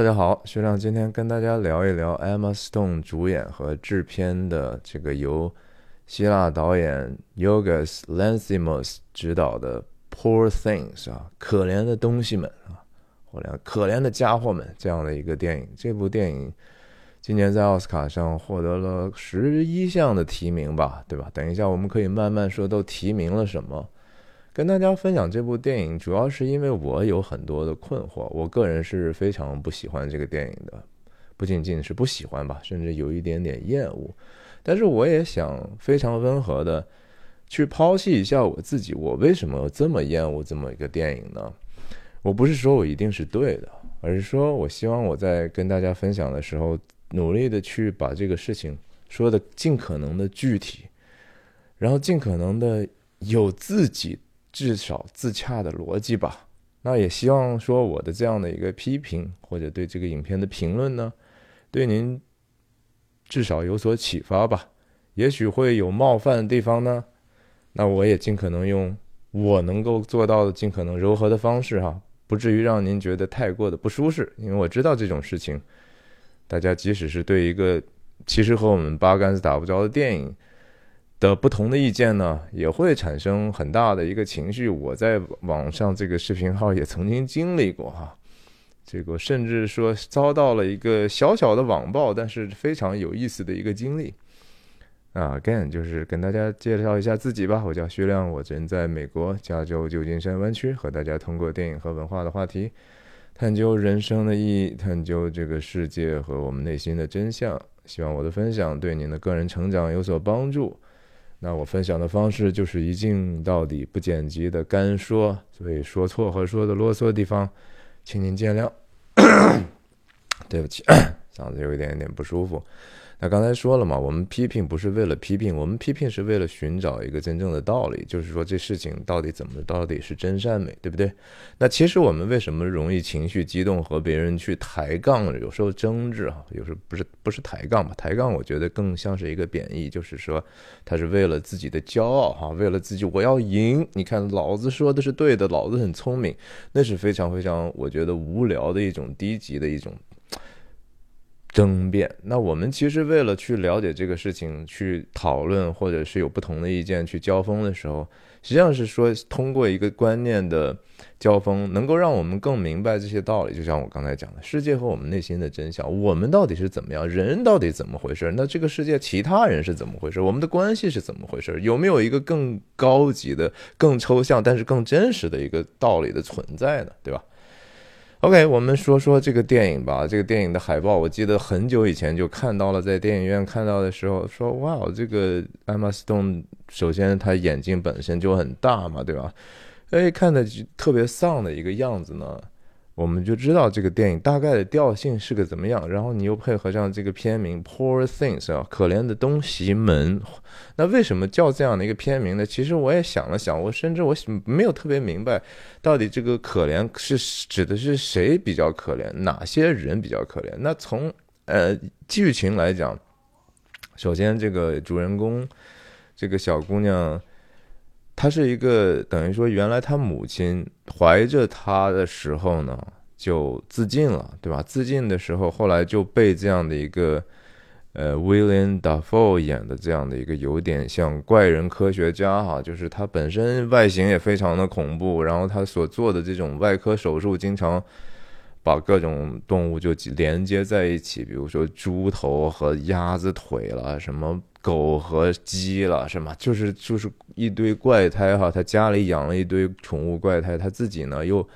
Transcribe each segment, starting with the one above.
大家好，学长今天跟大家聊一聊 Emma Stone 主演和制片的这个由希腊导演 Yorgos Lanthimos 执导的《Poor Things》啊，可怜的东西们啊，或者可怜的家伙们这样的一个电影。这部电影今年在奥斯卡上获得了十一项的提名吧，对吧？等一下我们可以慢慢说都提名了什么。跟大家分享这部电影，主要是因为我有很多的困惑。我个人是非常不喜欢这个电影的，不仅仅是不喜欢吧，甚至有一点点厌恶。但是我也想非常温和的去剖析一下我自己，我为什么这么厌恶这么一个电影呢？我不是说我一定是对的，而是说我希望我在跟大家分享的时候，努力的去把这个事情说的尽可能的具体，然后尽可能的有自己。至少自洽的逻辑吧。那也希望说我的这样的一个批评或者对这个影片的评论呢，对您至少有所启发吧。也许会有冒犯的地方呢，那我也尽可能用我能够做到的尽可能柔和的方式哈，不至于让您觉得太过的不舒适。因为我知道这种事情，大家即使是对一个其实和我们八竿子打不着的电影。的不同的意见呢，也会产生很大的一个情绪。我在网上这个视频号也曾经经历过哈，这个甚至说遭到了一个小小的网暴，但是非常有意思的一个经历。啊，again 就是跟大家介绍一下自己吧，我叫徐亮，我人在美国加州旧金山湾区，和大家通过电影和文化的话题，探究人生的意义，探究这个世界和我们内心的真相。希望我的分享对您的个人成长有所帮助。那我分享的方式就是一镜到底，不剪辑的干说，所以说错和说的啰嗦的地方，请您见谅。对不起，嗓子有一点点不舒服。那刚才说了嘛，我们批评不是为了批评，我们批评是为了寻找一个真正的道理，就是说这事情到底怎么，到底是真善美，对不对？那其实我们为什么容易情绪激动，和别人去抬杠，有时候争执哈，有时候不是不是抬杠吧？抬杠我觉得更像是一个贬义，就是说他是为了自己的骄傲哈，为了自己我要赢，你看老子说的是对的，老子很聪明，那是非常非常我觉得无聊的一种低级的一种。争辩。那我们其实为了去了解这个事情，去讨论，或者是有不同的意见去交锋的时候，实际上是说通过一个观念的交锋，能够让我们更明白这些道理。就像我刚才讲的，世界和我们内心的真相，我们到底是怎么样，人到底怎么回事？那这个世界其他人是怎么回事？我们的关系是怎么回事？有没有一个更高级的、更抽象但是更真实的一个道理的存在呢？对吧？OK，我们说说这个电影吧。这个电影的海报，我记得很久以前就看到了，在电影院看到的时候，说哇，这个 Emma Stone，首先她眼睛本身就很大嘛，对吧？哎，看的特别丧的一个样子呢。我们就知道这个电影大概的调性是个怎么样，然后你又配合上这个片名《Poor Things》啊，可怜的东西们。那为什么叫这样的一个片名呢？其实我也想了想，我甚至我没有特别明白，到底这个可怜是指的是谁比较可怜，哪些人比较可怜？那从呃剧情来讲，首先这个主人公这个小姑娘。他是一个等于说，原来他母亲怀着他的时候呢，就自尽了，对吧？自尽的时候，后来就被这样的一个呃，William Dafoe 演的这样的一个有点像怪人科学家哈，就是他本身外形也非常的恐怖，然后他所做的这种外科手术，经常把各种动物就连接在一起，比如说猪头和鸭子腿了，什么。狗和鸡了是吗？就是就是一堆怪胎哈，他家里养了一堆宠物怪胎，他自己呢又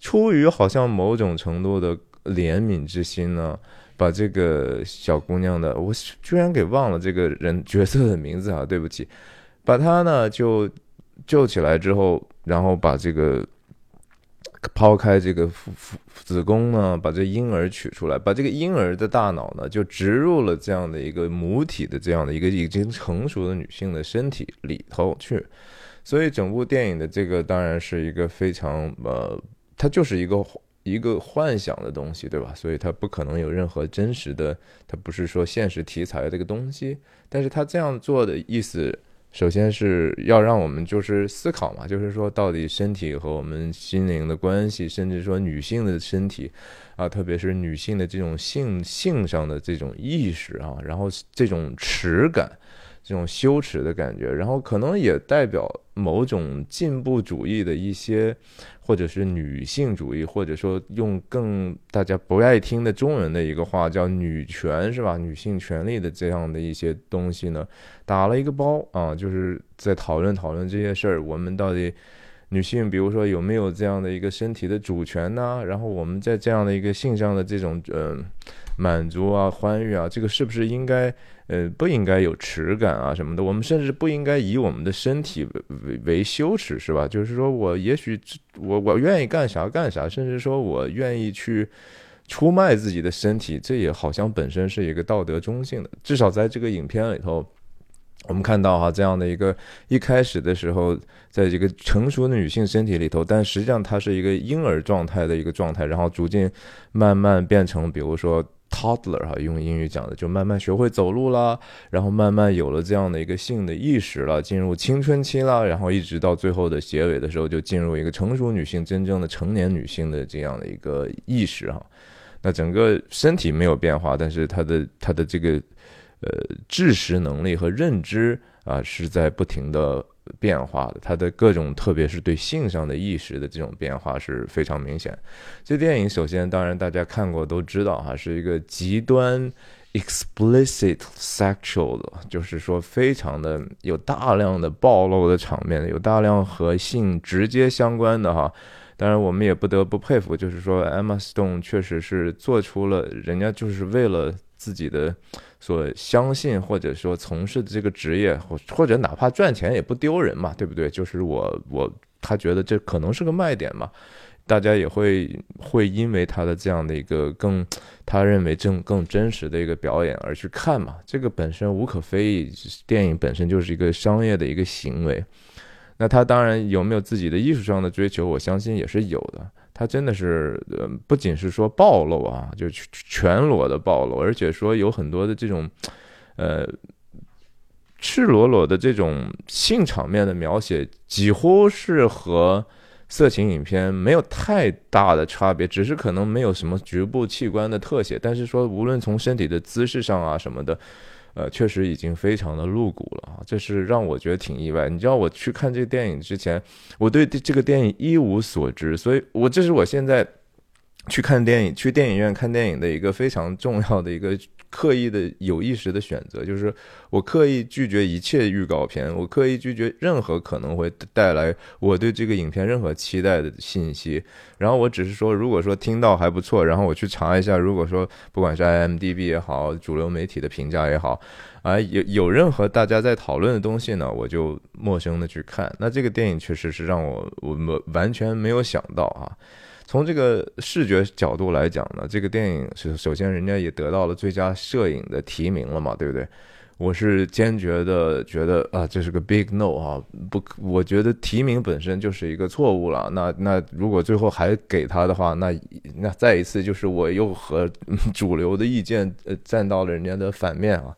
出于好像某种程度的怜悯之心呢，把这个小姑娘的，我居然给忘了这个人角色的名字啊，对不起，把她呢就救起来之后，然后把这个。抛开这个腹腹子宫呢，把这婴儿取出来，把这个婴儿的大脑呢，就植入了这样的一个母体的这样的一个已经成熟的女性的身体里头去。所以整部电影的这个当然是一个非常呃，它就是一个一个幻想的东西，对吧？所以它不可能有任何真实的，它不是说现实题材这个东西。但是它这样做的意思。首先是要让我们就是思考嘛，就是说到底身体和我们心灵的关系，甚至说女性的身体啊，特别是女性的这种性性上的这种意识啊，然后这种耻感。这种羞耻的感觉，然后可能也代表某种进步主义的一些，或者是女性主义，或者说用更大家不爱听的中文的一个话叫女权，是吧？女性权利的这样的一些东西呢，打了一个包啊，就是在讨论讨论这些事儿，我们到底女性，比如说有没有这样的一个身体的主权呢？然后我们在这样的一个性上的这种呃满足啊、欢愉啊，这个是不是应该？呃，不应该有耻感啊什么的，我们甚至不应该以我们的身体为为羞耻，是吧？就是说我也许我我愿意干啥干啥，甚至说我愿意去出卖自己的身体，这也好像本身是一个道德中性的。至少在这个影片里头，我们看到哈这样的一个一开始的时候，在这个成熟的女性身体里头，但实际上它是一个婴儿状态的一个状态，然后逐渐慢慢变成，比如说。toddler 哈，用英语讲的就慢慢学会走路啦，然后慢慢有了这样的一个性的意识了，进入青春期啦，然后一直到最后的结尾的时候，就进入一个成熟女性、真正的成年女性的这样的一个意识哈。那整个身体没有变化，但是她的她的这个呃知识能力和认知啊是在不停的。变化的，它的各种，特别是对性上的意识的这种变化是非常明显。这电影首先，当然大家看过都知道哈，是一个极端 explicit sexual 的，就是说非常的有大量的暴露的场面，有大量和性直接相关的哈。当然，我们也不得不佩服，就是说 Emma Stone 确实是做出了人家就是为了自己的。所相信或者说从事的这个职业，或或者哪怕赚钱也不丢人嘛，对不对？就是我我他觉得这可能是个卖点嘛，大家也会会因为他的这样的一个更他认为正更真实的一个表演而去看嘛，这个本身无可非议，电影本身就是一个商业的一个行为。那他当然有没有自己的艺术上的追求，我相信也是有的。他真的是，呃，不仅是说暴露啊，就全裸的暴露，而且说有很多的这种，呃，赤裸裸的这种性场面的描写，几乎是和色情影片没有太大的差别，只是可能没有什么局部器官的特写，但是说无论从身体的姿势上啊什么的。呃，确实已经非常的露骨了啊，这是让我觉得挺意外。你知道我去看这个电影之前，我对这个电影一无所知，所以我这是我现在去看电影、去电影院看电影的一个非常重要的一个。刻意的有意识的选择，就是我刻意拒绝一切预告片，我刻意拒绝任何可能会带来我对这个影片任何期待的信息。然后我只是说，如果说听到还不错，然后我去查一下，如果说不管是 IMDB 也好，主流媒体的评价也好，啊，有有任何大家在讨论的东西呢，我就陌生的去看。那这个电影确实是让我我完全没有想到啊。从这个视觉角度来讲呢，这个电影是首先人家也得到了最佳摄影的提名了嘛，对不对？我是坚决的觉得啊，这是个 big no 啊，不，我觉得提名本身就是一个错误了。那那如果最后还给他的话，那那再一次就是我又和主流的意见呃站到了人家的反面啊。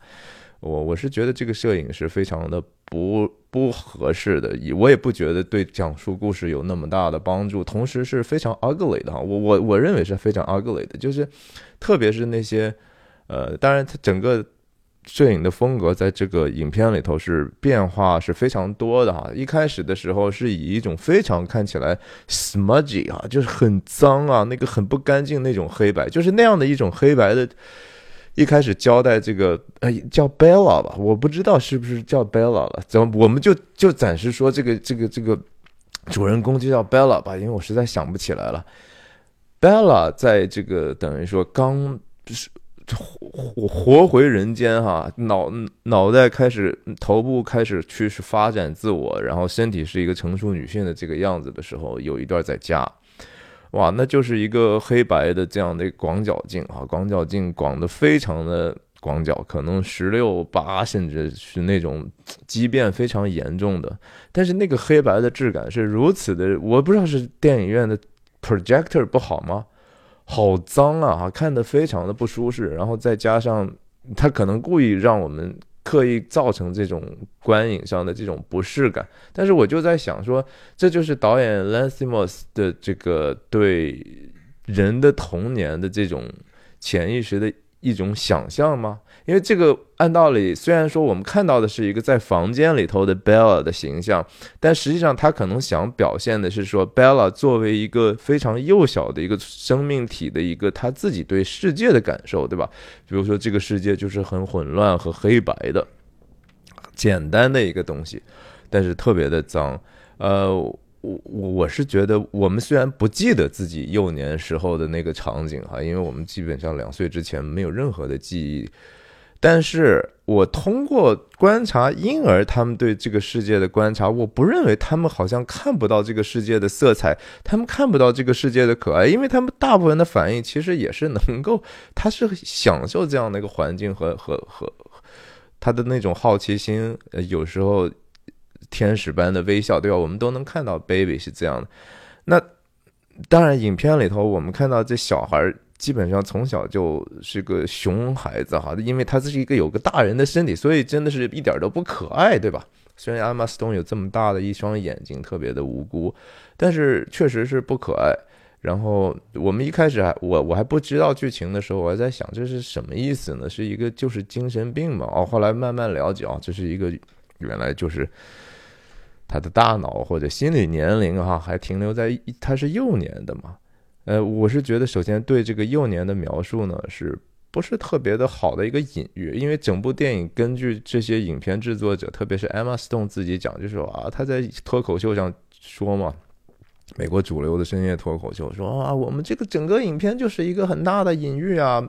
我我是觉得这个摄影是非常的不不合适的，我也不觉得对讲述故事有那么大的帮助，同时是非常 ugly 的哈，我我我认为是非常 ugly 的，就是特别是那些呃，当然它整个摄影的风格在这个影片里头是变化是非常多的哈，一开始的时候是以一种非常看起来 smudgy 啊，就是很脏啊，那个很不干净那种黑白，就是那样的一种黑白的。一开始交代这个，呃，叫 Bella 吧，我不知道是不是叫 Bella 了，怎么我们就就暂时说这个这个这个主人公就叫 Bella 吧，因为我实在想不起来了。Bella 在这个等于说刚就是活活回人间哈，脑脑袋开始头部开始去是发展自我，然后身体是一个成熟女性的这个样子的时候，有一段在家。哇，那就是一个黑白的这样的广角镜啊，广角镜广的非常的广角，可能十六八，甚至是那种畸变非常严重的。但是那个黑白的质感是如此的，我不知道是电影院的 projector 不好吗？好脏啊，看的非常的不舒适。然后再加上他可能故意让我们刻意造成这种观影上的这种不适感。但是我就在想说，这就是导演 l a n c i m o s 的这个对人的童年的这种潜意识的一种想象吗？因为这个按道理，虽然说我们看到的是一个在房间里头的 Bella 的形象，但实际上他可能想表现的是说，Bella 作为一个非常幼小的一个生命体的一个他自己对世界的感受，对吧？比如说这个世界就是很混乱和黑白的，简单的一个东西，但是特别的脏。呃，我我我是觉得，我们虽然不记得自己幼年时候的那个场景哈，因为我们基本上两岁之前没有任何的记忆。但是我通过观察婴儿他们对这个世界的观察，我不认为他们好像看不到这个世界的色彩，他们看不到这个世界的可爱，因为他们大部分的反应其实也是能够，他是享受这样的一个环境和和和他的那种好奇心，有时候天使般的微笑，对吧？我们都能看到 baby 是这样的。那当然，影片里头我们看到这小孩。基本上从小就是个熊孩子哈，因为他这是一个有个大人的身体，所以真的是一点都不可爱，对吧？虽然阿玛斯通有这么大的一双眼睛，特别的无辜，但是确实是不可爱。然后我们一开始还我我还不知道剧情的时候，我还在想这是什么意思呢？是一个就是精神病嘛？哦，后来慢慢了解啊，这是一个原来就是他的大脑或者心理年龄哈，还停留在他是幼年的嘛。呃，我是觉得，首先对这个幼年的描述呢，是不是特别的好的一个隐喻？因为整部电影根据这些影片制作者，特别是 Emma Stone 自己讲，就是说啊，他在脱口秀上说嘛，美国主流的深夜脱口秀说啊，我们这个整个影片就是一个很大的隐喻啊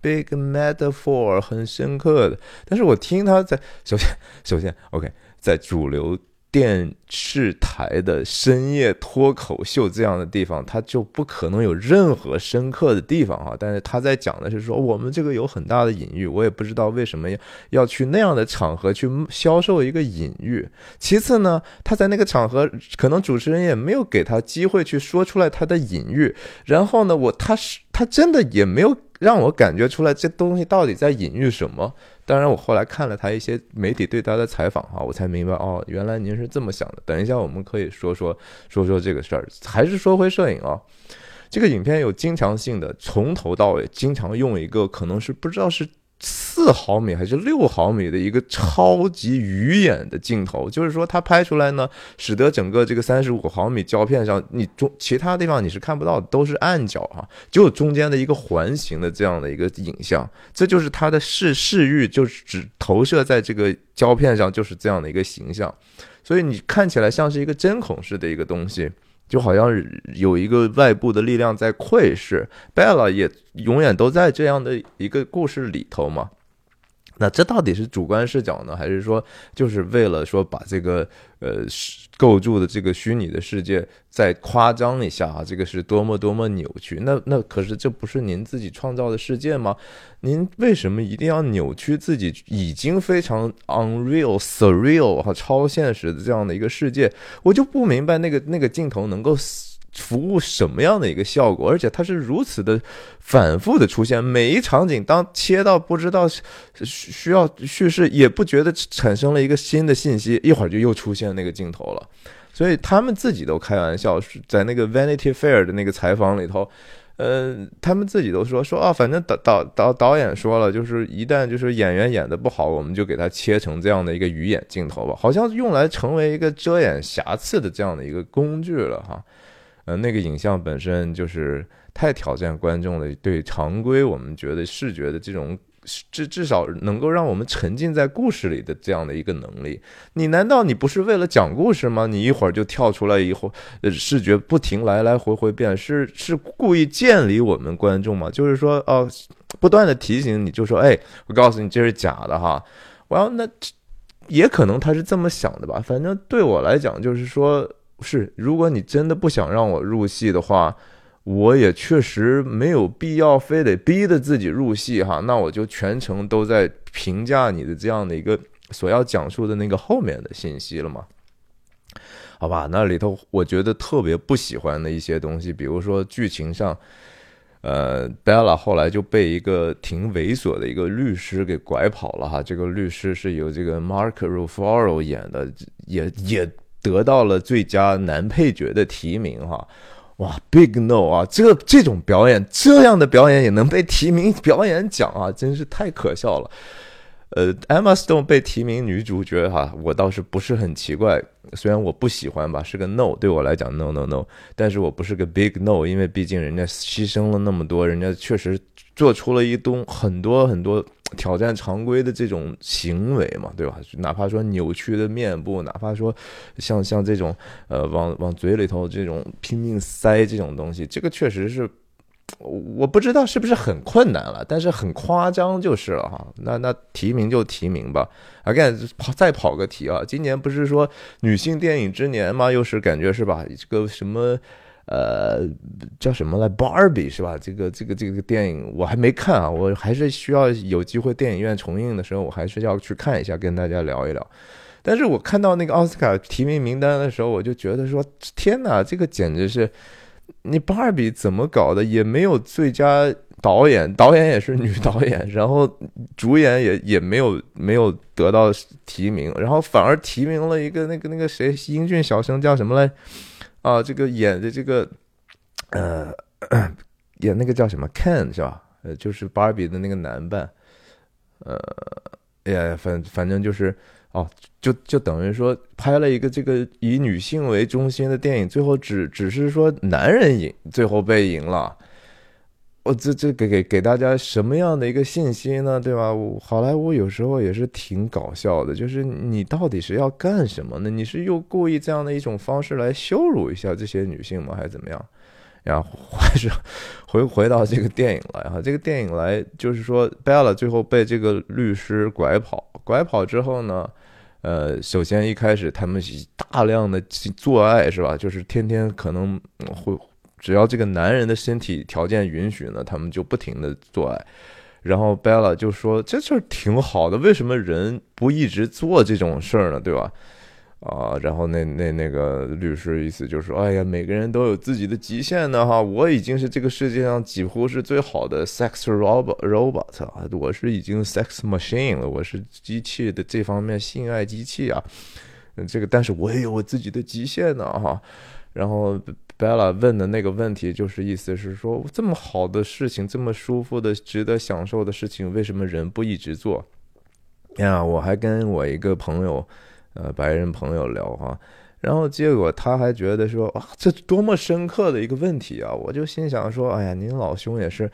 ，big metaphor，很深刻的。但是我听他在首先，首先，OK，在主流。电视台的深夜脱口秀这样的地方，它就不可能有任何深刻的地方哈。但是他在讲的是说，我们这个有很大的隐喻，我也不知道为什么要要去那样的场合去销售一个隐喻。其次呢，他在那个场合，可能主持人也没有给他机会去说出来他的隐喻。然后呢，我他是他真的也没有让我感觉出来这东西到底在隐喻什么。当然，我后来看了他一些媒体对他的采访，哈，我才明白哦，原来您是这么想的。等一下，我们可以说说说说这个事儿。还是说回摄影啊，这个影片有经常性的，从头到尾经常用一个可能是不知道是。四毫米还是六毫米的一个超级鱼眼的镜头，就是说它拍出来呢，使得整个这个三十五毫米胶片上，你中其他地方你是看不到，都是暗角哈，就中间的一个环形的这样的一个影像，这就是它的视视域，就是只投射在这个胶片上，就是这样的一个形象，所以你看起来像是一个针孔式的一个东西。就好像有一个外部的力量在窥视贝拉也永远都在这样的一个故事里头嘛。那这到底是主观视角呢，还是说就是为了说把这个呃构筑的这个虚拟的世界再夸张一下啊？这个是多么多么扭曲？那那可是这不是您自己创造的世界吗？您为什么一定要扭曲自己已经非常 unreal、surreal 和超现实的这样的一个世界？我就不明白那个那个镜头能够。服务什么样的一个效果？而且它是如此的反复的出现，每一场景当切到不知道需要叙事，也不觉得产生了一个新的信息，一会儿就又出现那个镜头了。所以他们自己都开玩笑，在那个 Vanity Fair 的那个采访里头，呃，他们自己都说说啊，反正导导导导演说了，就是一旦就是演员演的不好，我们就给他切成这样的一个鱼眼镜头吧，好像用来成为一个遮掩瑕疵的这样的一个工具了哈。呃，那个影像本身就是太挑战观众的，对常规我们觉得视觉的这种至至少能够让我们沉浸在故事里的这样的一个能力，你难道你不是为了讲故事吗？你一会儿就跳出来以后，呃，视觉不停来来回回变，是是故意建立我们观众吗？就是说，哦，不断的提醒你，就说，哎，我告诉你这是假的哈，我要那也可能他是这么想的吧，反正对我来讲就是说。是，如果你真的不想让我入戏的话，我也确实没有必要非得逼着自己入戏哈。那我就全程都在评价你的这样的一个所要讲述的那个后面的信息了嘛？好吧，那里头我觉得特别不喜欢的一些东西，比如说剧情上。呃，Bella 后来就被一个挺猥琐的一个律师给拐跑了哈。这个律师是由这个 Mark Ruffalo 演的，也也得到了最佳男配角的提名哈。哇，Big No 啊，这这种表演，这样的表演也能被提名表演奖啊，真是太可笑了。呃，Emma Stone 被提名女主角哈，我倒是不是很奇怪。虽然我不喜欢吧，是个 No，对我来讲 No No No。但是我不是个 Big No，因为毕竟人家牺牲了那么多，人家确实做出了一东很多很多挑战常规的这种行为嘛，对吧？哪怕说扭曲的面部，哪怕说像像这种呃往往嘴里头这种拼命塞这种东西，这个确实是。我不知道是不是很困难了，但是很夸张就是了哈。那那提名就提名吧。Again，跑再跑个题啊，今年不是说女性电影之年吗？又是感觉是吧？这个什么呃叫什么来？Barbie 是吧？这个这个这个电影我还没看啊，我还是需要有机会电影院重映的时候，我还是要去看一下，跟大家聊一聊。但是我看到那个奥斯卡提名名单的时候，我就觉得说天哪，这个简直是。你芭比怎么搞的？也没有最佳导演，导演也是女导演，然后主演也也没有没有得到提名，然后反而提名了一个那个那个谁，英俊小生叫什么来？啊，这个演的这个呃，演那个叫什么 Ken 是吧？呃，就是芭比的那个男伴，呃，哎呀，反反正就是。哦，就就等于说拍了一个这个以女性为中心的电影，最后只只是说男人赢，最后被赢了。我这这给给给大家什么样的一个信息呢？对吧？好莱坞有时候也是挺搞笑的，就是你到底是要干什么呢？你是又故意这样的一种方式来羞辱一下这些女性吗？还是怎么样？然后还是回回到这个电影来哈，这个电影来就是说，Bella 最后被这个律师拐跑，拐跑之后呢？呃，首先一开始他们大量的做爱是吧？就是天天可能会，只要这个男人的身体条件允许呢，他们就不停的做爱。然后 Bella 就说这事儿挺好的，为什么人不一直做这种事儿呢？对吧？啊，然后那那那个律师意思就是说，哎呀，每个人都有自己的极限的哈，我已经是这个世界上几乎是最好的 sex robot robot 啊，我是已经 sex machine 了，我是机器的这方面性爱机器啊，这个但是我也有我自己的极限呢哈。然后 Bella 问的那个问题就是意思是说，这么好的事情，这么舒服的、值得享受的事情，为什么人不一直做？呀，我还跟我一个朋友。呃，白人朋友聊哈，然后结果他还觉得说啊，这多么深刻的一个问题啊！我就心想说，哎呀，您老兄也是，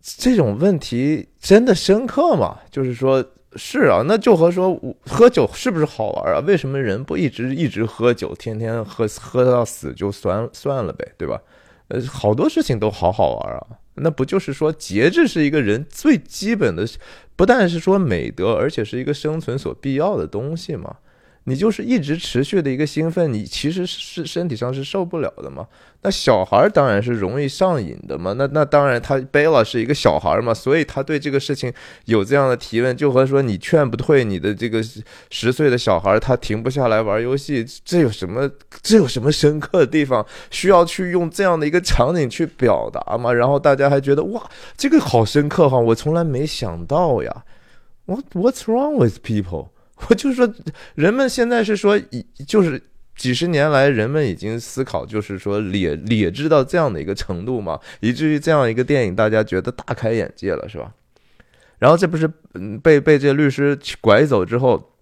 这种问题真的深刻吗？就是说，是啊，那就和说喝酒是不是好玩啊？为什么人不一直一直喝酒，天天喝喝到死就算算了呗，对吧？呃，好多事情都好好玩啊，那不就是说节制是一个人最基本的。不但是说美德，而且是一个生存所必要的东西吗。你就是一直持续的一个兴奋，你其实是身体上是受不了的嘛。那小孩当然是容易上瘾的嘛。那那当然，他贝拉是一个小孩嘛，所以他对这个事情有这样的提问，就和说你劝不退你的这个十岁的小孩，他停不下来玩游戏，这有什么这有什么深刻的地方需要去用这样的一个场景去表达吗？然后大家还觉得哇，这个好深刻哈，我从来没想到呀。What What's wrong with people？我就说，人们现在是说，就是几十年来，人们已经思考，就是说劣劣质到这样的一个程度嘛，以至于这样一个电影，大家觉得大开眼界了，是吧？然后这不是嗯被被这律师拐走之后。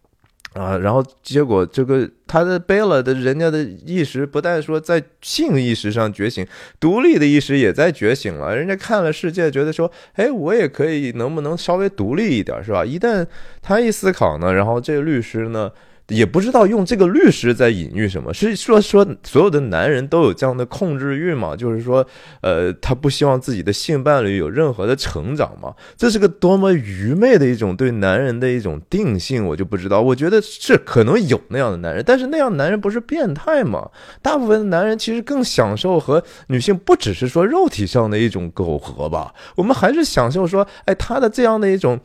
啊，然后结果这个他的贝勒的人家的意识不但说在性意识上觉醒，独立的意识也在觉醒了。人家看了世界，觉得说，哎，我也可以，能不能稍微独立一点，是吧？一旦他一思考呢，然后这个律师呢。也不知道用这个律师在隐喻什么，是说说所有的男人都有这样的控制欲吗？就是说，呃，他不希望自己的性伴侣有任何的成长吗？这是个多么愚昧的一种对男人的一种定性，我就不知道。我觉得是可能有那样的男人，但是那样男人不是变态吗？大部分的男人其实更享受和女性不只是说肉体上的一种苟合吧，我们还是享受说，哎，他的这样的一种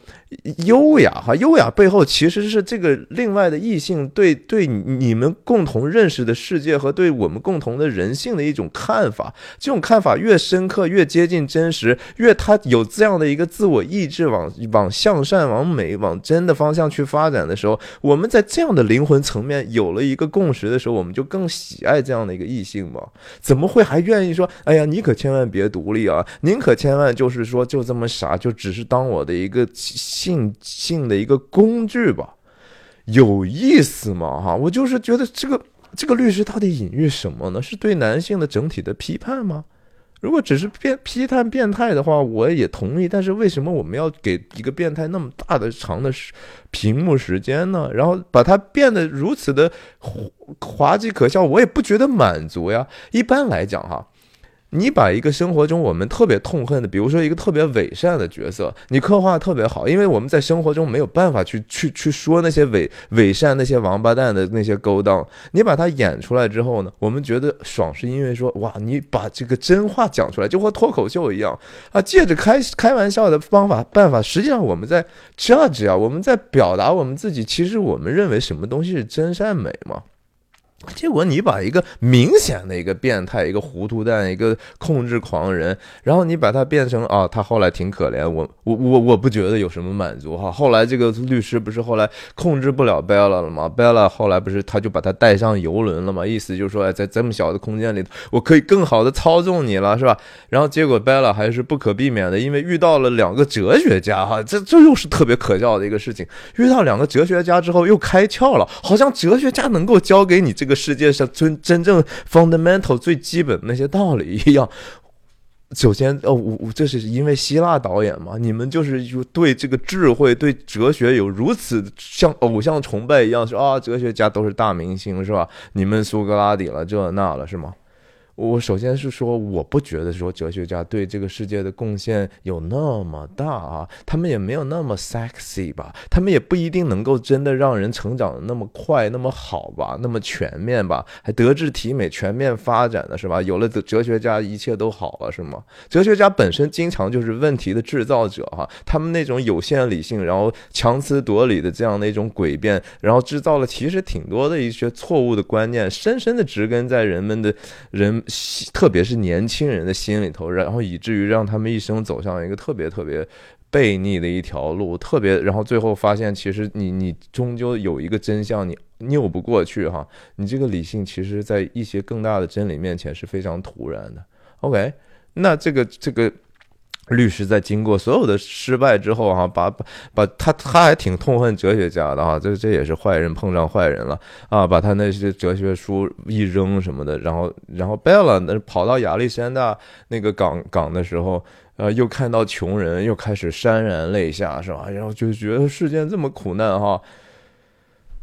优雅哈，优雅背后其实是这个另外的异性。性对对你们共同认识的世界和对我们共同的人性的一种看法。这种看法越深刻，越接近真实，越他有这样的一个自我意志往往向善、往美、往真的方向去发展的时候，我们在这样的灵魂层面有了一个共识的时候，我们就更喜爱这样的一个异性嘛？怎么会还愿意说，哎呀，你可千万别独立啊，您可千万就是说就这么傻，就只是当我的一个性性的一个工具吧？有意思吗？哈，我就是觉得这个这个律师到底隐喻什么呢？是对男性的整体的批判吗？如果只是变批判变态的话，我也同意。但是为什么我们要给一个变态那么大的长的屏幕时间呢？然后把它变得如此的滑稽可笑，我也不觉得满足呀。一般来讲，哈。你把一个生活中我们特别痛恨的，比如说一个特别伪善的角色，你刻画特别好，因为我们在生活中没有办法去去去说那些伪伪善那些王八蛋的那些勾当，你把它演出来之后呢，我们觉得爽，是因为说哇，你把这个真话讲出来，就和脱口秀一样啊，借着开开玩笑的方法办法，实际上我们在 judge 啊，我们在表达我们自己，其实我们认为什么东西是真善美嘛。结果你把一个明显的一个变态、一个糊涂蛋、一个控制狂人，然后你把他变成啊，他后来挺可怜，我我我我不觉得有什么满足哈。后来这个律师不是后来控制不了 Bella 了吗？Bella 后来不是他就把他带上游轮了吗？意思就是说，哎，在这么小的空间里，我可以更好的操纵你了，是吧？然后结果 Bella 还是不可避免的，因为遇到了两个哲学家哈，这这又是特别可笑的一个事情。遇到两个哲学家之后又开窍了，好像哲学家能够教给你这个。这个世界上真真正 fundamental 最基本的那些道理一样。首先，哦，我我这是因为希腊导演嘛，你们就是就对这个智慧、对哲学有如此像偶像崇拜一样，说啊，哲学家都是大明星，是吧？你们苏格拉底了，这那了，是吗？我首先是说，我不觉得说哲学家对这个世界的贡献有那么大啊，他们也没有那么 sexy 吧，他们也不一定能够真的让人成长的那么快、那么好吧，那么全面吧，还德智体美全面发展的是吧？有了哲学家，一切都好了是吗？哲学家本身经常就是问题的制造者哈，他们那种有限理性，然后强词夺理的这样的一种诡辩，然后制造了其实挺多的一些错误的观念，深深的植根在人们的人。特别是年轻人的心里头，然后以至于让他们一生走向一个特别特别悖逆的一条路，特别，然后最后发现，其实你你终究有一个真相，你拗不过去哈，你这个理性其实，在一些更大的真理面前是非常突然的。OK，那这个这个。律师在经过所有的失败之后，哈，把把把他他还挺痛恨哲学家的哈，这这也是坏人碰上坏人了啊，把他那些哲学书一扔什么的，然后然后 Bella 那跑到亚历山大那个港港的时候，呃，又看到穷人，又开始潸然泪下，是吧？然后就觉得世间这么苦难哈，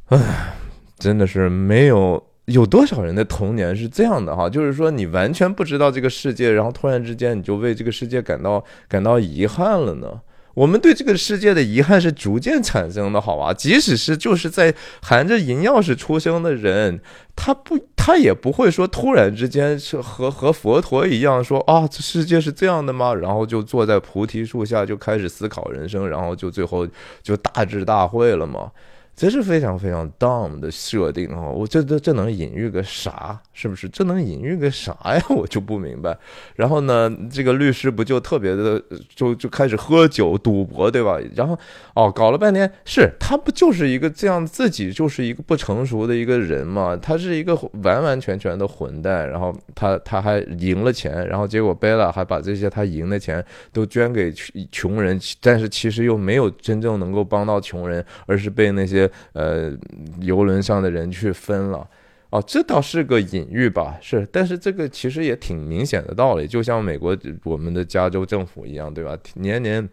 唉，真的是没有。有多少人的童年是这样的哈？就是说，你完全不知道这个世界，然后突然之间你就为这个世界感到感到遗憾了呢？我们对这个世界的遗憾是逐渐产生的，好吧？即使是就是在含着银钥匙出生的人，他不，他也不会说突然之间是和和佛陀一样说啊，这世界是这样的吗？然后就坐在菩提树下就开始思考人生，然后就最后就大智大慧了吗？这是非常非常 dumb 的设定啊！我这这这能隐喻个啥？是不是？这能隐喻个啥呀？我就不明白。然后呢，这个律师不就特别的就就开始喝酒赌博，对吧？然后哦，搞了半天，是他不就是一个这样自己就是一个不成熟的一个人嘛？他是一个完完全全的混蛋。然后他他还赢了钱，然后结果贝拉还把这些他赢的钱都捐给穷人，但是其实又没有真正能够帮到穷人，而是被那些。呃，游轮上的人去分了，哦，这倒是个隐喻吧？是，但是这个其实也挺明显的道理，就像美国我们的加州政府一样，对吧？年年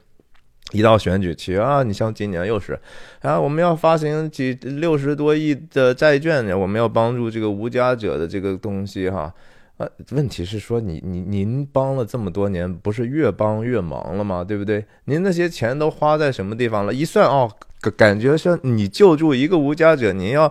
一到选举期啊，你像今年又是啊，我们要发行几六十多亿的债券呢，我们要帮助这个无家者的这个东西哈。呃问题是说你你您帮了这么多年，不是越帮越忙了吗？对不对？您那些钱都花在什么地方了？一算哦。感觉像你救助一个无家者，您要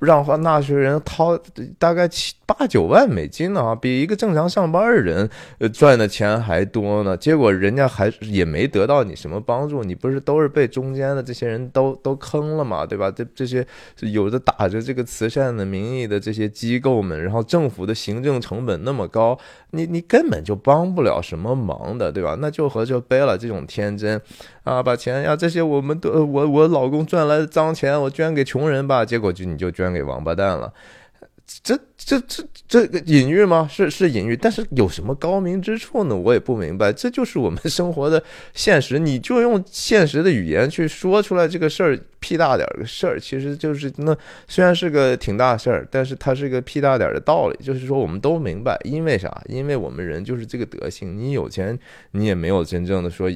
让纳税人掏大概七八九万美金呢，比一个正常上班的人赚的钱还多呢。结果人家还也没得到你什么帮助，你不是都是被中间的这些人都 都坑了嘛，对吧？这这些有的打着这个慈善的名义的这些机构们，然后政府的行政成本那么高，你你根本就帮不了什么忙的，对吧？那就和这贝拉这种天真啊，把钱呀这些我们都我我老公赚来的脏钱，我捐给穷人吧，结果就你就捐。给王八蛋了，这这这这个隐喻吗？是是隐喻，但是有什么高明之处呢？我也不明白。这就是我们 生活的现实，你就用现实的语言去说出来这个事儿。屁大点儿个事儿，其实就是那虽然是个挺大事儿，但是它是个屁大点儿的道理。就是说，我们都明白，因为啥？因为我们人就是这个德行。你有钱，你也没有真正的说，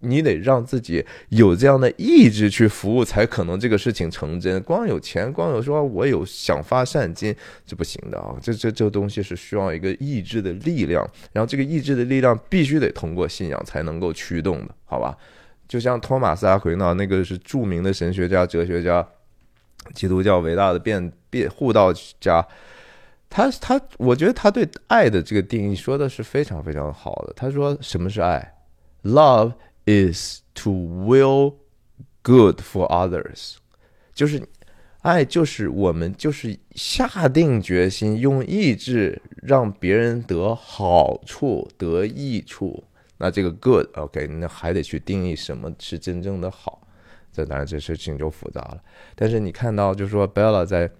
你得让自己有这样的意志去服务，才可能这个事情成真。光有钱，光有说我有想发善心，这不行的啊！这这这东西是需要一个意志的力量，然后这个意志的力量必须得通过信仰才能够驱动的，好吧？就像托马斯·阿奎那，那个是著名的神学家、哲学家，基督教伟大的辩辩护道家。他他，我觉得他对爱的这个定义说的是非常非常好的。他说：“什么是爱？Love is to will good for others。”就是爱，就是我们就是下定决心，用意志让别人得好处、得益处。那这个 good，OK，那还得去定义什么是真正的好，这当然这事情就复杂了。但是你看到，就是说 Bella 在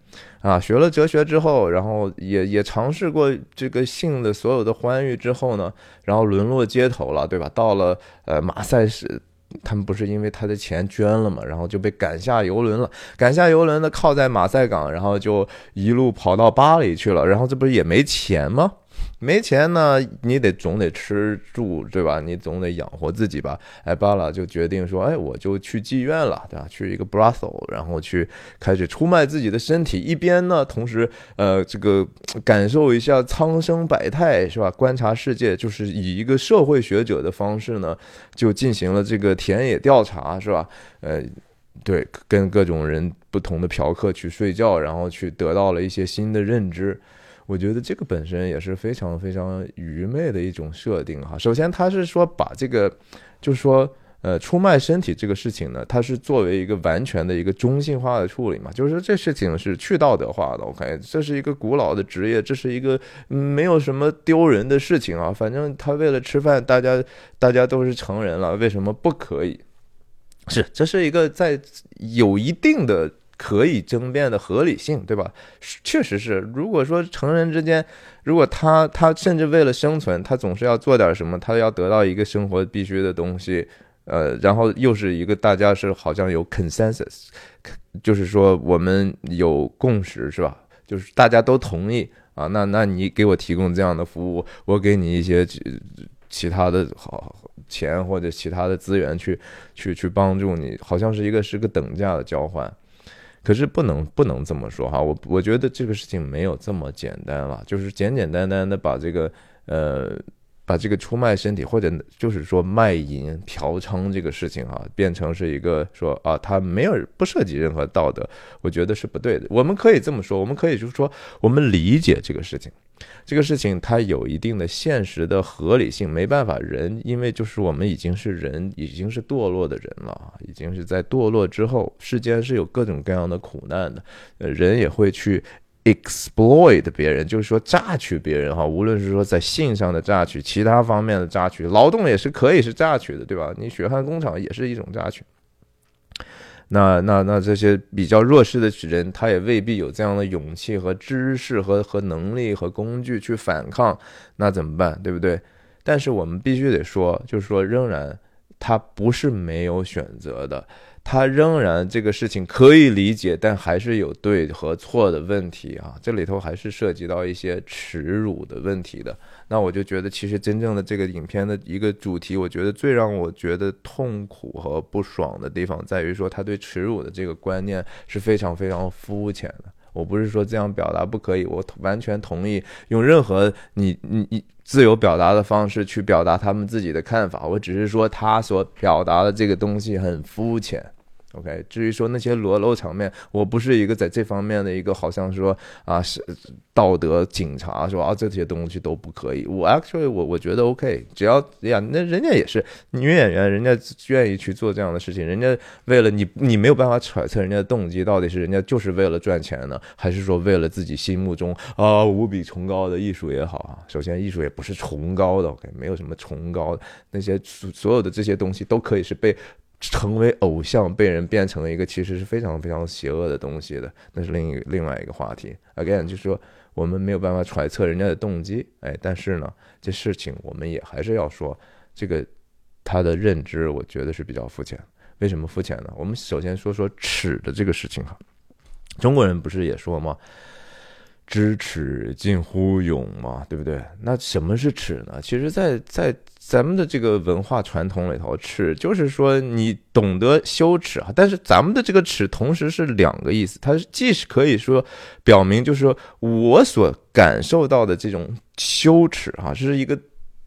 啊学了哲学之后，然后也也尝试过这个性的所有的欢愉之后呢，然后沦落街头了，对吧？到了呃马赛市，他们不是因为他的钱捐了嘛，然后就被赶下游轮了，赶下游轮的靠在马赛港，然后就一路跑到巴黎去了，然后这不是也没钱吗？没钱呢，你得总得吃住，对吧？你总得养活自己吧。哎，巴拉就决定说，哎，我就去妓院了，对吧？去一个 brothel，然后去开始出卖自己的身体，一边呢，同时呃，这个感受一下苍生百态，是吧？观察世界，就是以一个社会学者的方式呢，就进行了这个田野调查，是吧？呃，对，跟各种人不同的嫖客去睡觉，然后去得到了一些新的认知。我觉得这个本身也是非常非常愚昧的一种设定哈。首先，他是说把这个，就是说，呃，出卖身体这个事情呢，它是作为一个完全的一个中性化的处理嘛，就是说这事情是去道德化的。我感觉这是一个古老的职业，这是一个没有什么丢人的事情啊。反正他为了吃饭，大家大家都是成人了，为什么不可以？是，这是一个在有一定的。可以争辩的合理性，对吧？确实是。如果说成人之间，如果他他甚至为了生存，他总是要做点什么，他要得到一个生活必须的东西，呃，然后又是一个大家是好像有 consensus，就是说我们有共识，是吧？就是大家都同意啊，那那你给我提供这样的服务，我给你一些其他的好钱或者其他的资源去去去帮助你，好像是一个是个等价的交换。可是不能不能这么说哈，我我觉得这个事情没有这么简单了，就是简简单单的把这个呃把这个出卖身体或者就是说卖淫嫖娼这个事情哈，变成是一个说啊，他没有不涉及任何道德，我觉得是不对的。我们可以这么说，我们可以就是说我们理解这个事情。这个事情它有一定的现实的合理性，没办法，人因为就是我们已经是人，已经是堕落的人了，已经是在堕落之后，世间是有各种各样的苦难的，人也会去 exploit 别人，就是说榨取别人哈，无论是说在性上的榨取，其他方面的榨取，劳动也是可以是榨取的，对吧？你血汗工厂也是一种榨取。那那那这些比较弱势的人，他也未必有这样的勇气和知识和和能力和工具去反抗，那怎么办？对不对？但是我们必须得说，就是说，仍然他不是没有选择的。他仍然这个事情可以理解，但还是有对和错的问题啊！这里头还是涉及到一些耻辱的问题的。那我就觉得，其实真正的这个影片的一个主题，我觉得最让我觉得痛苦和不爽的地方，在于说他对耻辱的这个观念是非常非常肤浅的。我不是说这样表达不可以，我完全同意用任何你你你自由表达的方式去表达他们自己的看法。我只是说他所表达的这个东西很肤浅。OK，至于说那些裸露场面，我不是一个在这方面的一个好像说啊是道德警察说啊这些东西都不可以。我 actually 我我觉得 OK，只要呀那人家也是女演员，人家愿意去做这样的事情，人家为了你你没有办法揣测人家的动机到底是人家就是为了赚钱呢，还是说为了自己心目中啊无比崇高的艺术也好啊。首先艺术也不是崇高的，OK，没有什么崇高的那些所所有的这些东西都可以是被。成为偶像被人变成了一个其实是非常非常邪恶的东西的，那是另一另外一个话题。Again，就是说我们没有办法揣测人家的动机，哎，但是呢，这事情我们也还是要说，这个他的认知我觉得是比较肤浅。为什么肤浅呢？我们首先说说耻的这个事情哈。中国人不是也说吗？知耻近乎勇嘛，对不对？那什么是耻呢？其实，在在咱们的这个文化传统里头，耻就是说你懂得羞耻啊。但是咱们的这个耻同时是两个意思，它既是可以说表明，就是说我所感受到的这种羞耻哈，是一个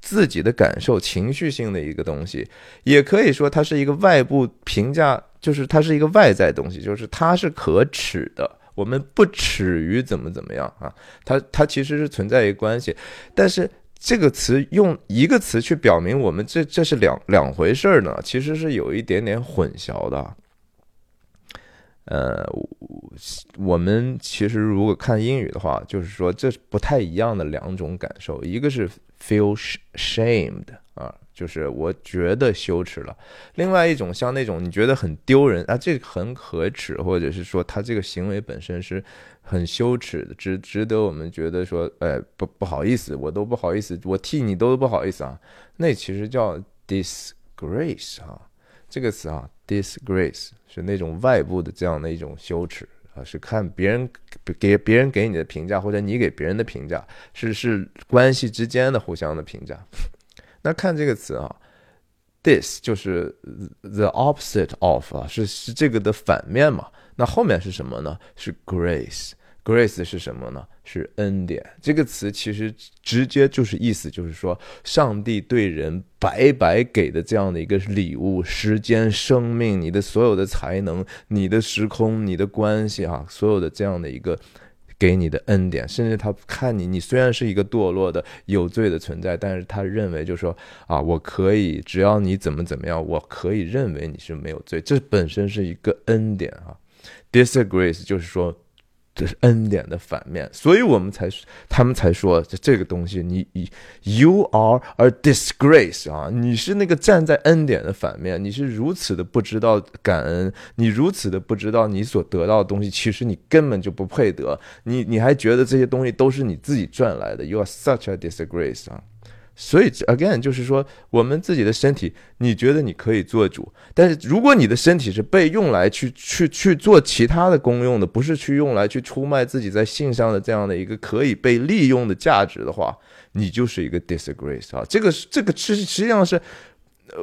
自己的感受、情绪性的一个东西，也可以说它是一个外部评价，就是它是一个外在东西，就是它是可耻的。我们不耻于怎么怎么样啊？它它其实是存在一个关系，但是这个词用一个词去表明我们这这是两两回事儿呢，其实是有一点点混淆的。呃，我们其实如果看英语的话，就是说这是不太一样的两种感受，一个是 feel shamed 啊。就是我觉得羞耻了，另外一种像那种你觉得很丢人啊，这很可耻，或者是说他这个行为本身是很羞耻的，值值得我们觉得说，哎，不不好意思，我都不好意思，我替你都不好意思啊，那其实叫 disgrace 啊，这个词啊，disgrace 是那种外部的这样的一种羞耻啊，是看别人给别人给你的评价，或者你给别人的评价，是是关系之间的互相的评价。那看这个词啊，this 就是 the opposite of 啊，是是这个的反面嘛？那后面是什么呢？是 grace，grace 是什么呢？是恩典。这个词其实直接就是意思就是说，上帝对人白白给的这样的一个礼物，时间、生命、你的所有的才能、你的时空、你的关系啊，所有的这样的一个。给你的恩典，甚至他看你，你虽然是一个堕落的有罪的存在，但是他认为就是说啊，我可以，只要你怎么怎么样，我可以认为你是没有罪，这本身是一个恩典啊。Disagrees 就是说。这是恩典的反面，所以我们才他们才说这这个东西，你你 you are a disgrace 啊，你是那个站在恩典的反面，你是如此的不知道感恩，你如此的不知道你所得到的东西，其实你根本就不配得，你你还觉得这些东西都是你自己赚来的，you are such a disgrace 啊。所以，again，就是说，我们自己的身体，你觉得你可以做主，但是如果你的身体是被用来去去去做其他的功用的，不是去用来去出卖自己在性上的这样的一个可以被利用的价值的话，你就是一个 disagree 啊！这个这个实实际上是。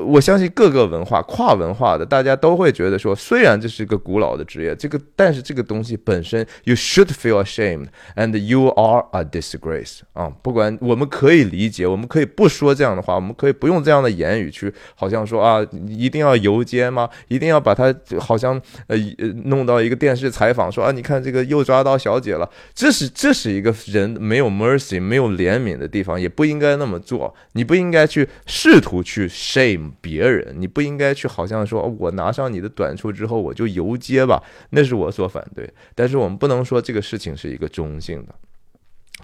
我相信各个文化、跨文化的大家都会觉得说，虽然这是一个古老的职业，这个但是这个东西本身，you should feel ashamed and you are a disgrace 啊！不管我们可以理解，我们可以不说这样的话，我们可以不用这样的言语去，好像说啊，一定要游街吗？一定要把他好像呃弄到一个电视采访说啊，你看这个又抓到小姐了，这是这是一个人没有 mercy、没有怜悯的地方，也不应该那么做，你不应该去试图去 shame。别人，你不应该去，好像说，我拿上你的短处之后，我就游街吧，那是我所反对。但是我们不能说这个事情是一个中性的。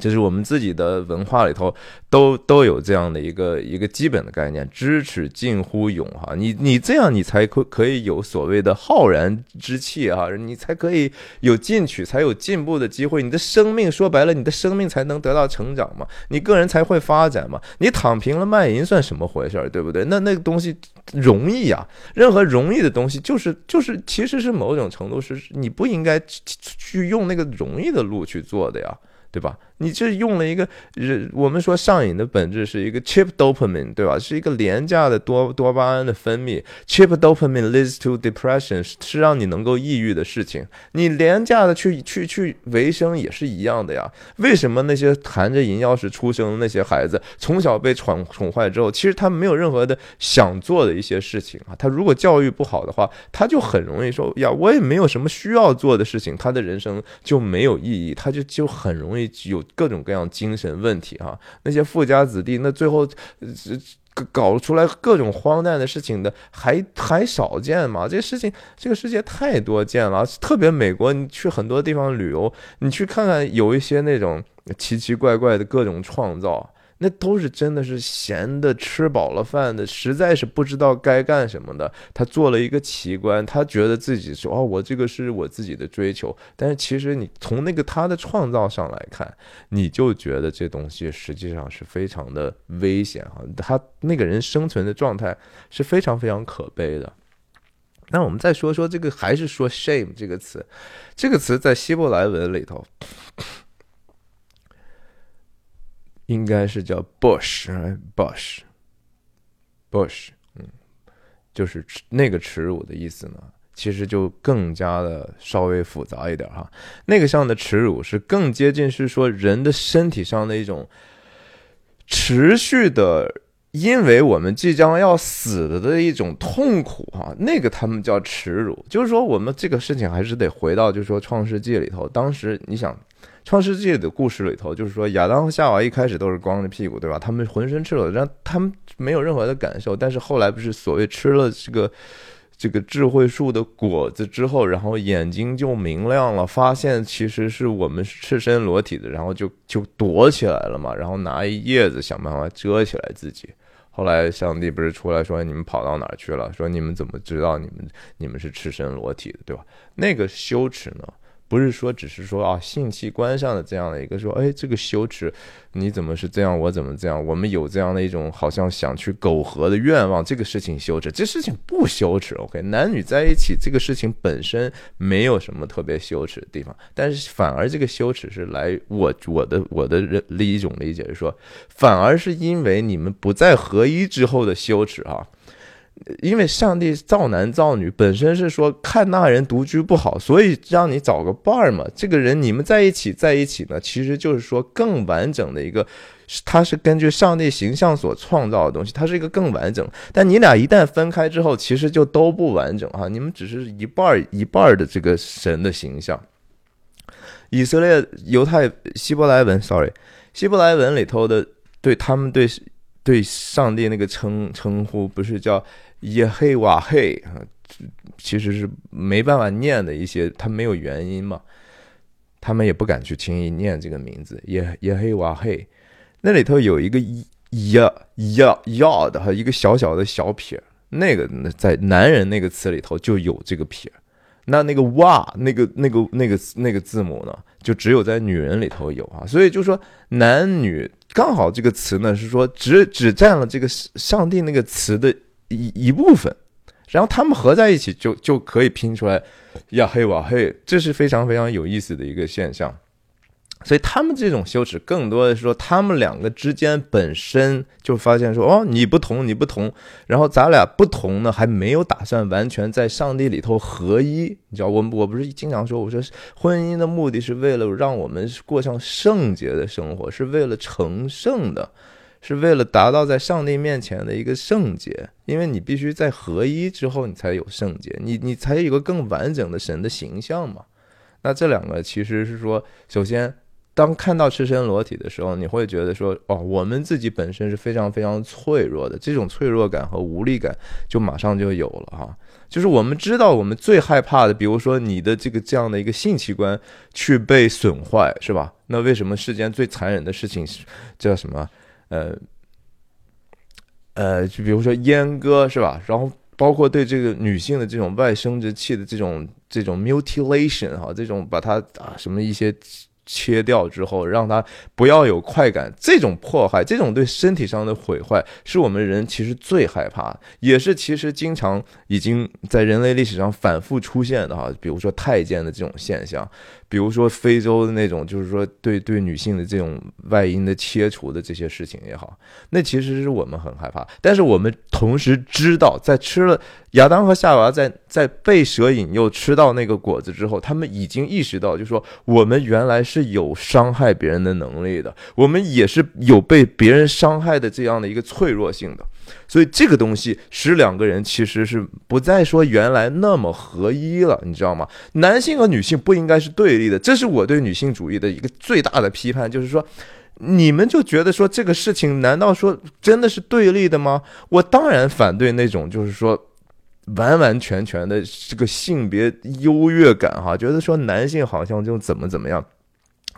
就是我们自己的文化里头都都有这样的一个一个基本的概念，知耻近乎勇哈，你你这样你才可可以有所谓的浩然之气哈，你才可以有进取，才有进步的机会，你的生命说白了，你的生命才能得到成长嘛，你个人才会发展嘛，你躺平了卖淫算什么回事儿，对不对？那那个东西容易呀，任何容易的东西就是就是其实是某种程度是你不应该去用那个容易的路去做的呀。对吧？你这用了一个人，我们说上瘾的本质是一个 cheap dopamine，对吧？是一个廉价的多多巴胺的分泌。cheap dopamine leads to depression，是让你能够抑郁的事情。你廉价的去去去维生也是一样的呀。为什么那些含着银钥匙出生的那些孩子，从小被宠宠坏之后，其实他没有任何的想做的一些事情啊？他如果教育不好的话，他就很容易说呀，我也没有什么需要做的事情，他的人生就没有意义，他就就很容易有。各种各样精神问题哈，那些富家子弟，那最后搞出来各种荒诞的事情的，还还少见吗？这事情这个世界太多见了，特别美国，你去很多地方旅游，你去看看，有一些那种奇奇怪怪的各种创造。那都是真的是闲的，吃饱了饭的，实在是不知道该干什么的。他做了一个奇观，他觉得自己说：“哦，我这个是我自己的追求。”但是其实你从那个他的创造上来看，你就觉得这东西实际上是非常的危险哈。他那个人生存的状态是非常非常可悲的。那我们再说说这个，还是说 “shame” 这个词，这个词在希伯来文里头。应该是叫 bush，bush，bush，嗯，就是那个耻辱的意思呢。其实就更加的稍微复杂一点哈。那个上的耻辱是更接近是说人的身体上的一种持续的，因为我们即将要死了的一种痛苦哈。那个他们叫耻辱，就是说我们这个事情还是得回到，就是说创世纪里头，当时你想。创世纪的故事里头，就是说亚当和夏娃一开始都是光着屁股，对吧？他们浑身赤裸，让他们没有任何的感受。但是后来不是所谓吃了这个这个智慧树的果子之后，然后眼睛就明亮了，发现其实是我们是赤身裸体的，然后就就躲起来了嘛，然后拿一叶子想办法遮起来自己。后来上帝不是出来说你们跑到哪儿去了？说你们怎么知道你们你们是赤身裸体的，对吧？那个羞耻呢？不是说只是说啊性器官上的这样的一个说，哎，这个羞耻，你怎么是这样，我怎么这样？我们有这样的一种好像想去苟合的愿望，这个事情羞耻，这事情不羞耻。OK，男女在一起这个事情本身没有什么特别羞耻的地方，但是反而这个羞耻是来我我的我的一种理解是说，反而是因为你们不再合一之后的羞耻哈。因为上帝造男造女本身是说看那人独居不好，所以让你找个伴儿嘛。这个人你们在一起在一起呢，其实就是说更完整的一个，他是根据上帝形象所创造的东西，它是一个更完整。但你俩一旦分开之后，其实就都不完整哈。你们只是一半儿一半儿的这个神的形象。以色列犹太希伯来文，sorry，希伯来文里头的对他们对对上帝那个称称呼不是叫。耶嘿瓦嘿啊，其实是没办法念的一些，他没有原因嘛，他们也不敢去轻易念这个名字。耶耶嘿瓦嘿，那里头有一个呀呀呀的哈，一个小小的小撇，那个在男人那个词里头就有这个撇，那那个哇，那个那个那个那个字母呢，就只有在女人里头有啊。所以就说男女刚好这个词呢，是说只只占了这个上帝那个词的。一一部分，然后他们合在一起就就可以拼出来呀嘿哇嘿，这是非常非常有意思的一个现象。所以他们这种羞耻更多的是说，他们两个之间本身就发现说，哦，你不同，你不同，然后咱俩不同呢，还没有打算完全在上帝里头合一。你知道，我我不是经常说，我说婚姻的目的是为了让我们过上圣洁的生活，是为了成圣的。是为了达到在上帝面前的一个圣洁，因为你必须在合一之后，你才有圣洁，你你才有一个更完整的神的形象嘛。那这两个其实是说，首先，当看到赤身裸体的时候，你会觉得说，哦，我们自己本身是非常非常脆弱的，这种脆弱感和无力感就马上就有了哈。就是我们知道，我们最害怕的，比如说你的这个这样的一个性器官去被损坏，是吧？那为什么世间最残忍的事情叫什么？呃，呃，就比如说阉割是吧？然后包括对这个女性的这种外生殖器的这种这种 mutilation 哈，这种把它啊什么一些。切掉之后，让它不要有快感，这种迫害，这种对身体上的毁坏，是我们人其实最害怕，也是其实经常已经在人类历史上反复出现的哈。比如说太监的这种现象，比如说非洲的那种，就是说对对女性的这种外阴的切除的这些事情也好，那其实是我们很害怕。但是我们同时知道，在吃了亚当和夏娃在在被蛇引诱吃到那个果子之后，他们已经意识到，就是说我们原来是有伤害别人的能力的，我们也是有被别人伤害的这样的一个脆弱性的。所以这个东西使两个人其实是不再说原来那么合一了，你知道吗？男性和女性不应该是对立的，这是我对女性主义的一个最大的批判，就是说，你们就觉得说这个事情难道说真的是对立的吗？我当然反对那种就是说完完全全的这个性别优越感哈，觉得说男性好像就怎么怎么样。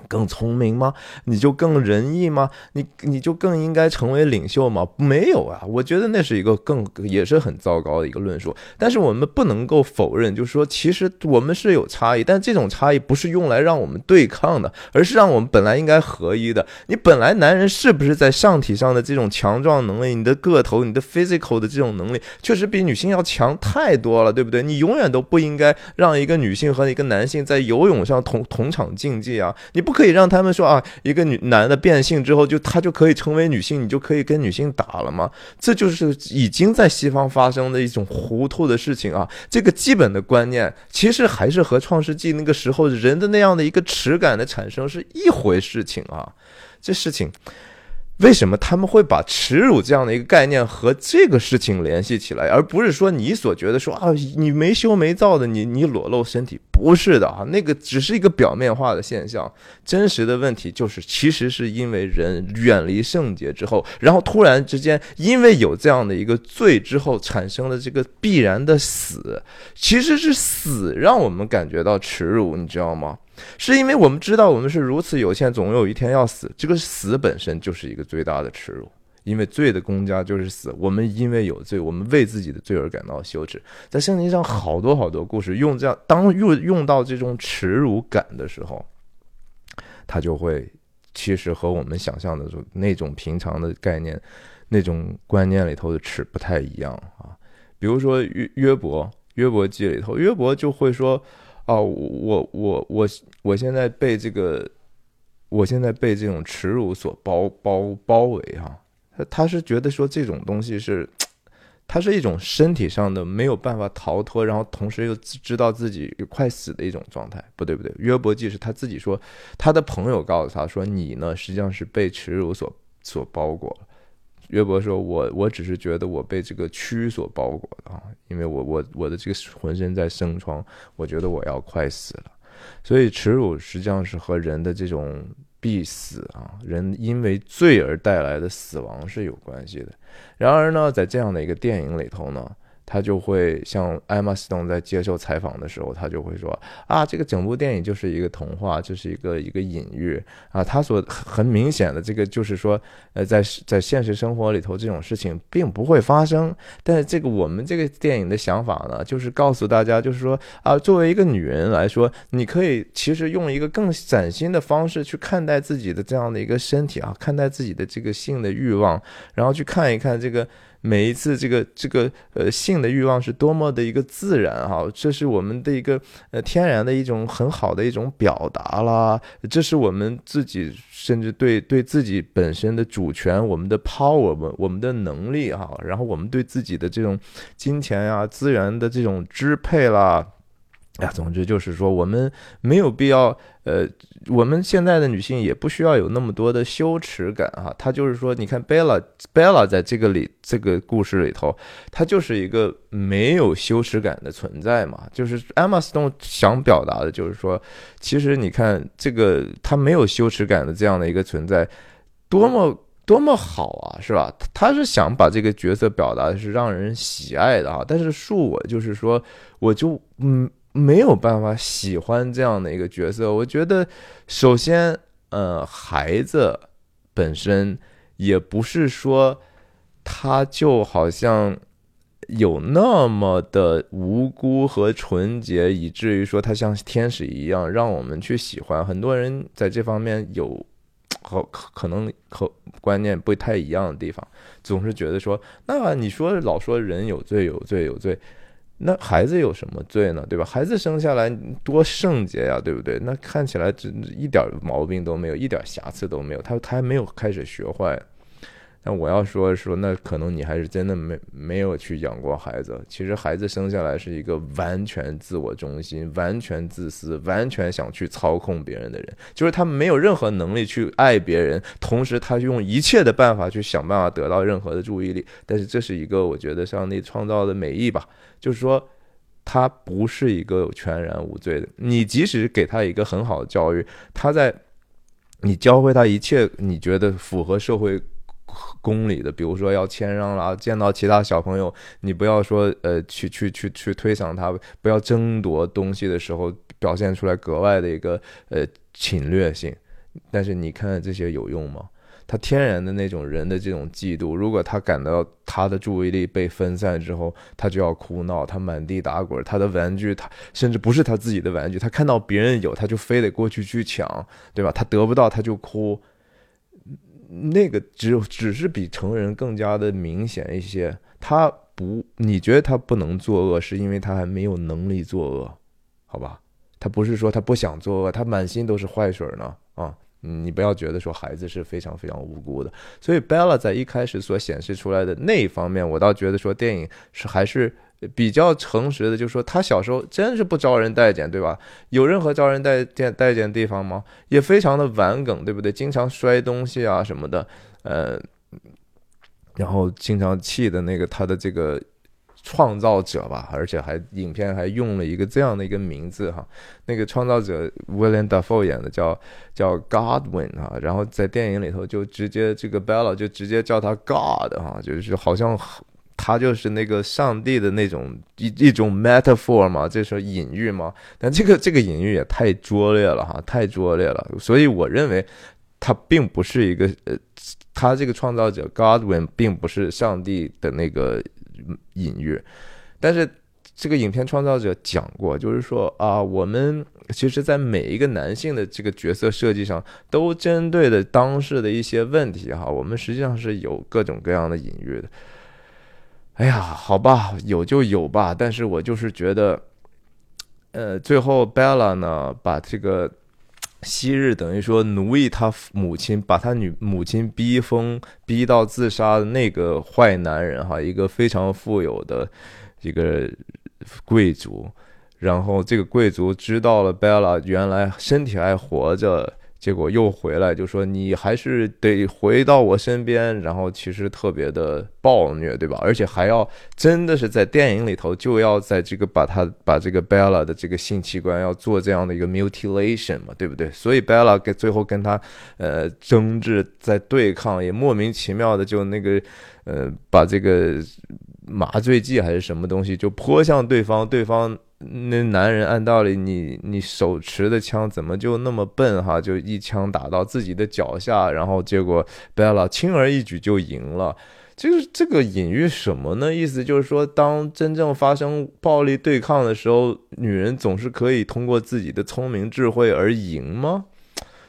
更聪明吗？你就更仁义吗？你你就更应该成为领袖吗？没有啊，我觉得那是一个更也是很糟糕的一个论述。但是我们不能够否认，就是说，其实我们是有差异，但这种差异不是用来让我们对抗的，而是让我们本来应该合一的。你本来男人是不是在上体上的这种强壮能力，你的个头，你的 physical 的这种能力，确实比女性要强太多了，对不对？你永远都不应该让一个女性和一个男性在游泳上同同场竞技啊！你不。可以让他们说啊，一个女男的变性之后，就他就可以成为女性，你就可以跟女性打了吗？这就是已经在西方发生的一种糊涂的事情啊！这个基本的观念其实还是和创世纪那个时候人的那样的一个耻感的产生是一回事情啊！这事情。为什么他们会把耻辱这样的一个概念和这个事情联系起来，而不是说你所觉得说啊，你没羞没臊的，你你裸露身体？不是的啊，那个只是一个表面化的现象。真实的问题就是，其实是因为人远离圣洁之后，然后突然之间因为有这样的一个罪之后产生了这个必然的死，其实是死让我们感觉到耻辱，你知道吗？是因为我们知道我们是如此有限，总有一天要死。这个死本身就是一个最大的耻辱，因为罪的公家就是死。我们因为有罪，我们为自己的罪而感到羞耻。在圣经上，好多好多故事用这样，当用用到这种耻辱感的时候，他就会其实和我们想象的那种平常的概念、那种观念里头的耻不太一样啊。比如说约约伯，约伯记里头，约伯就会说。哦，我我我我我现在被这个，我现在被这种耻辱所包包包围哈。他他是觉得说这种东西是，它是一种身体上的没有办法逃脱，然后同时又知道自己快死的一种状态，不对不对。约伯记是他自己说，他的朋友告诉他说，你呢实际上是被耻辱所所包裹。约伯说：“我我只是觉得我被这个蛆所包裹的啊，因为我我我的这个浑身在生疮，我觉得我要快死了。所以耻辱实际上是和人的这种必死啊，人因为罪而带来的死亡是有关系的。然而呢，在这样的一个电影里头呢。”他就会像艾玛斯通在接受采访的时候，他就会说啊，这个整部电影就是一个童话，就是一个一个隐喻啊。他所很明显的这个就是说，呃，在在现实生活里头这种事情并不会发生。但是这个我们这个电影的想法呢，就是告诉大家，就是说啊，作为一个女人来说，你可以其实用一个更崭新的方式去看待自己的这样的一个身体啊，看待自己的这个性的欲望，然后去看一看这个。每一次，这个这个呃性的欲望是多么的一个自然哈，这是我们的一个呃天然的一种很好的一种表达啦，这是我们自己甚至对对自己本身的主权，我们的 power，我们我们的能力哈，然后我们对自己的这种金钱呀资源的这种支配啦。呀，总之就是说，我们没有必要，呃，我们现在的女性也不需要有那么多的羞耻感哈。她就是说，你看贝拉，贝拉在这个里这个故事里头，她就是一个没有羞耻感的存在嘛。就是艾玛斯顿想表达的就是说，其实你看这个她没有羞耻感的这样的一个存在，多么多么好啊，是吧？他是想把这个角色表达的是让人喜爱的啊。但是恕我就是说，我就嗯。没有办法喜欢这样的一个角色，我觉得，首先，呃，孩子本身也不是说他就好像有那么的无辜和纯洁，以至于说他像天使一样让我们去喜欢。很多人在这方面有 和可能和观念不太一样的地方，总是觉得说，那你说老说人有罪有罪有罪。那孩子有什么罪呢？对吧？孩子生下来多圣洁呀，对不对？那看起来只一点毛病都没有，一点瑕疵都没有，他他还没有开始学坏。那我要说说，那可能你还是真的没没有去养过孩子。其实孩子生下来是一个完全自我中心、完全自私、完全想去操控别人的人，就是他没有任何能力去爱别人，同时他用一切的办法去想办法得到任何的注意力。但是这是一个我觉得上帝创造的美意吧，就是说他不是一个全然无罪的。你即使给他一个很好的教育，他在你教会他一切你觉得符合社会。公里的，比如说要谦让啦，见到其他小朋友，你不要说呃去去去去推搡他，不要争夺东西的时候表现出来格外的一个呃侵略性。但是你看这些有用吗？他天然的那种人的这种嫉妒，如果他感到他的注意力被分散之后，他就要哭闹，他满地打滚，他的玩具他甚至不是他自己的玩具，他看到别人有，他就非得过去去抢，对吧？他得不到他就哭。那个只只是比成人更加的明显一些。他不，你觉得他不能作恶，是因为他还没有能力作恶，好吧？他不是说他不想作恶，他满心都是坏水呢啊！你不要觉得说孩子是非常非常无辜的。所以 Bella 在一开始所显示出来的那一方面，我倒觉得说电影是还是。比较诚实的，就是说他小时候真是不招人待见，对吧？有任何招人待见待见的地方吗？也非常的顽梗，对不对？经常摔东西啊什么的，呃，然后经常气的那个他的这个创造者吧，而且还影片还用了一个这样的一个名字哈，那个创造者 William Dafoe 演的叫叫 Godwin 啊，然后在电影里头就直接这个 Bella 就直接叫他 God 哈，就是好像。他就是那个上帝的那种一一种 metaphor 嘛，这是隐喻嘛？但这个这个隐喻也太拙劣了哈，太拙劣了。所以我认为他并不是一个呃，他这个创造者 Godwin 并不是上帝的那个隐喻。但是这个影片创造者讲过，就是说啊，我们其实在每一个男性的这个角色设计上，都针对的当时的一些问题哈，我们实际上是有各种各样的隐喻的。哎呀，好吧，有就有吧。但是我就是觉得，呃，最后 Bella 呢，把这个昔日等于说奴役他母亲，把他女母亲逼疯、逼到自杀的那个坏男人，哈，一个非常富有的一个贵族。然后这个贵族知道了 Bella 原来身体还活着。结果又回来，就说你还是得回到我身边，然后其实特别的暴虐，对吧？而且还要真的是在电影里头就要在这个把他把这个 Bella 的这个性器官要做这样的一个 mutilation 嘛，对不对？所以 Bella 跟最后跟他呃争执在对抗，也莫名其妙的就那个呃把这个麻醉剂还是什么东西就泼向对方，对方。那男人按道理，你你手持的枪怎么就那么笨哈？就一枪打到自己的脚下，然后结果 Bella 轻而易举就赢了。就是这个隐喻什么呢？意思就是说，当真正发生暴力对抗的时候，女人总是可以通过自己的聪明智慧而赢吗？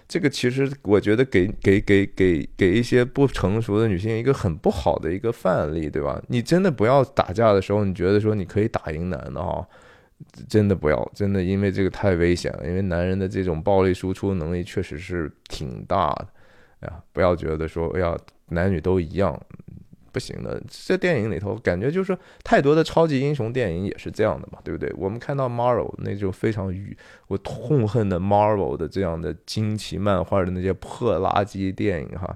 这个其实我觉得给给给给给一些不成熟的女性一个很不好的一个范例，对吧？你真的不要打架的时候，你觉得说你可以打赢男的啊？真的不要，真的，因为这个太危险了。因为男人的这种暴力输出能力确实是挺大的，呀，不要觉得说哎呀男女都一样，不行的。这电影里头感觉就是太多的超级英雄电影也是这样的嘛，对不对？我们看到 Marvel 那就非常与，我痛恨的 Marvel 的这样的惊奇漫画的那些破垃圾电影哈，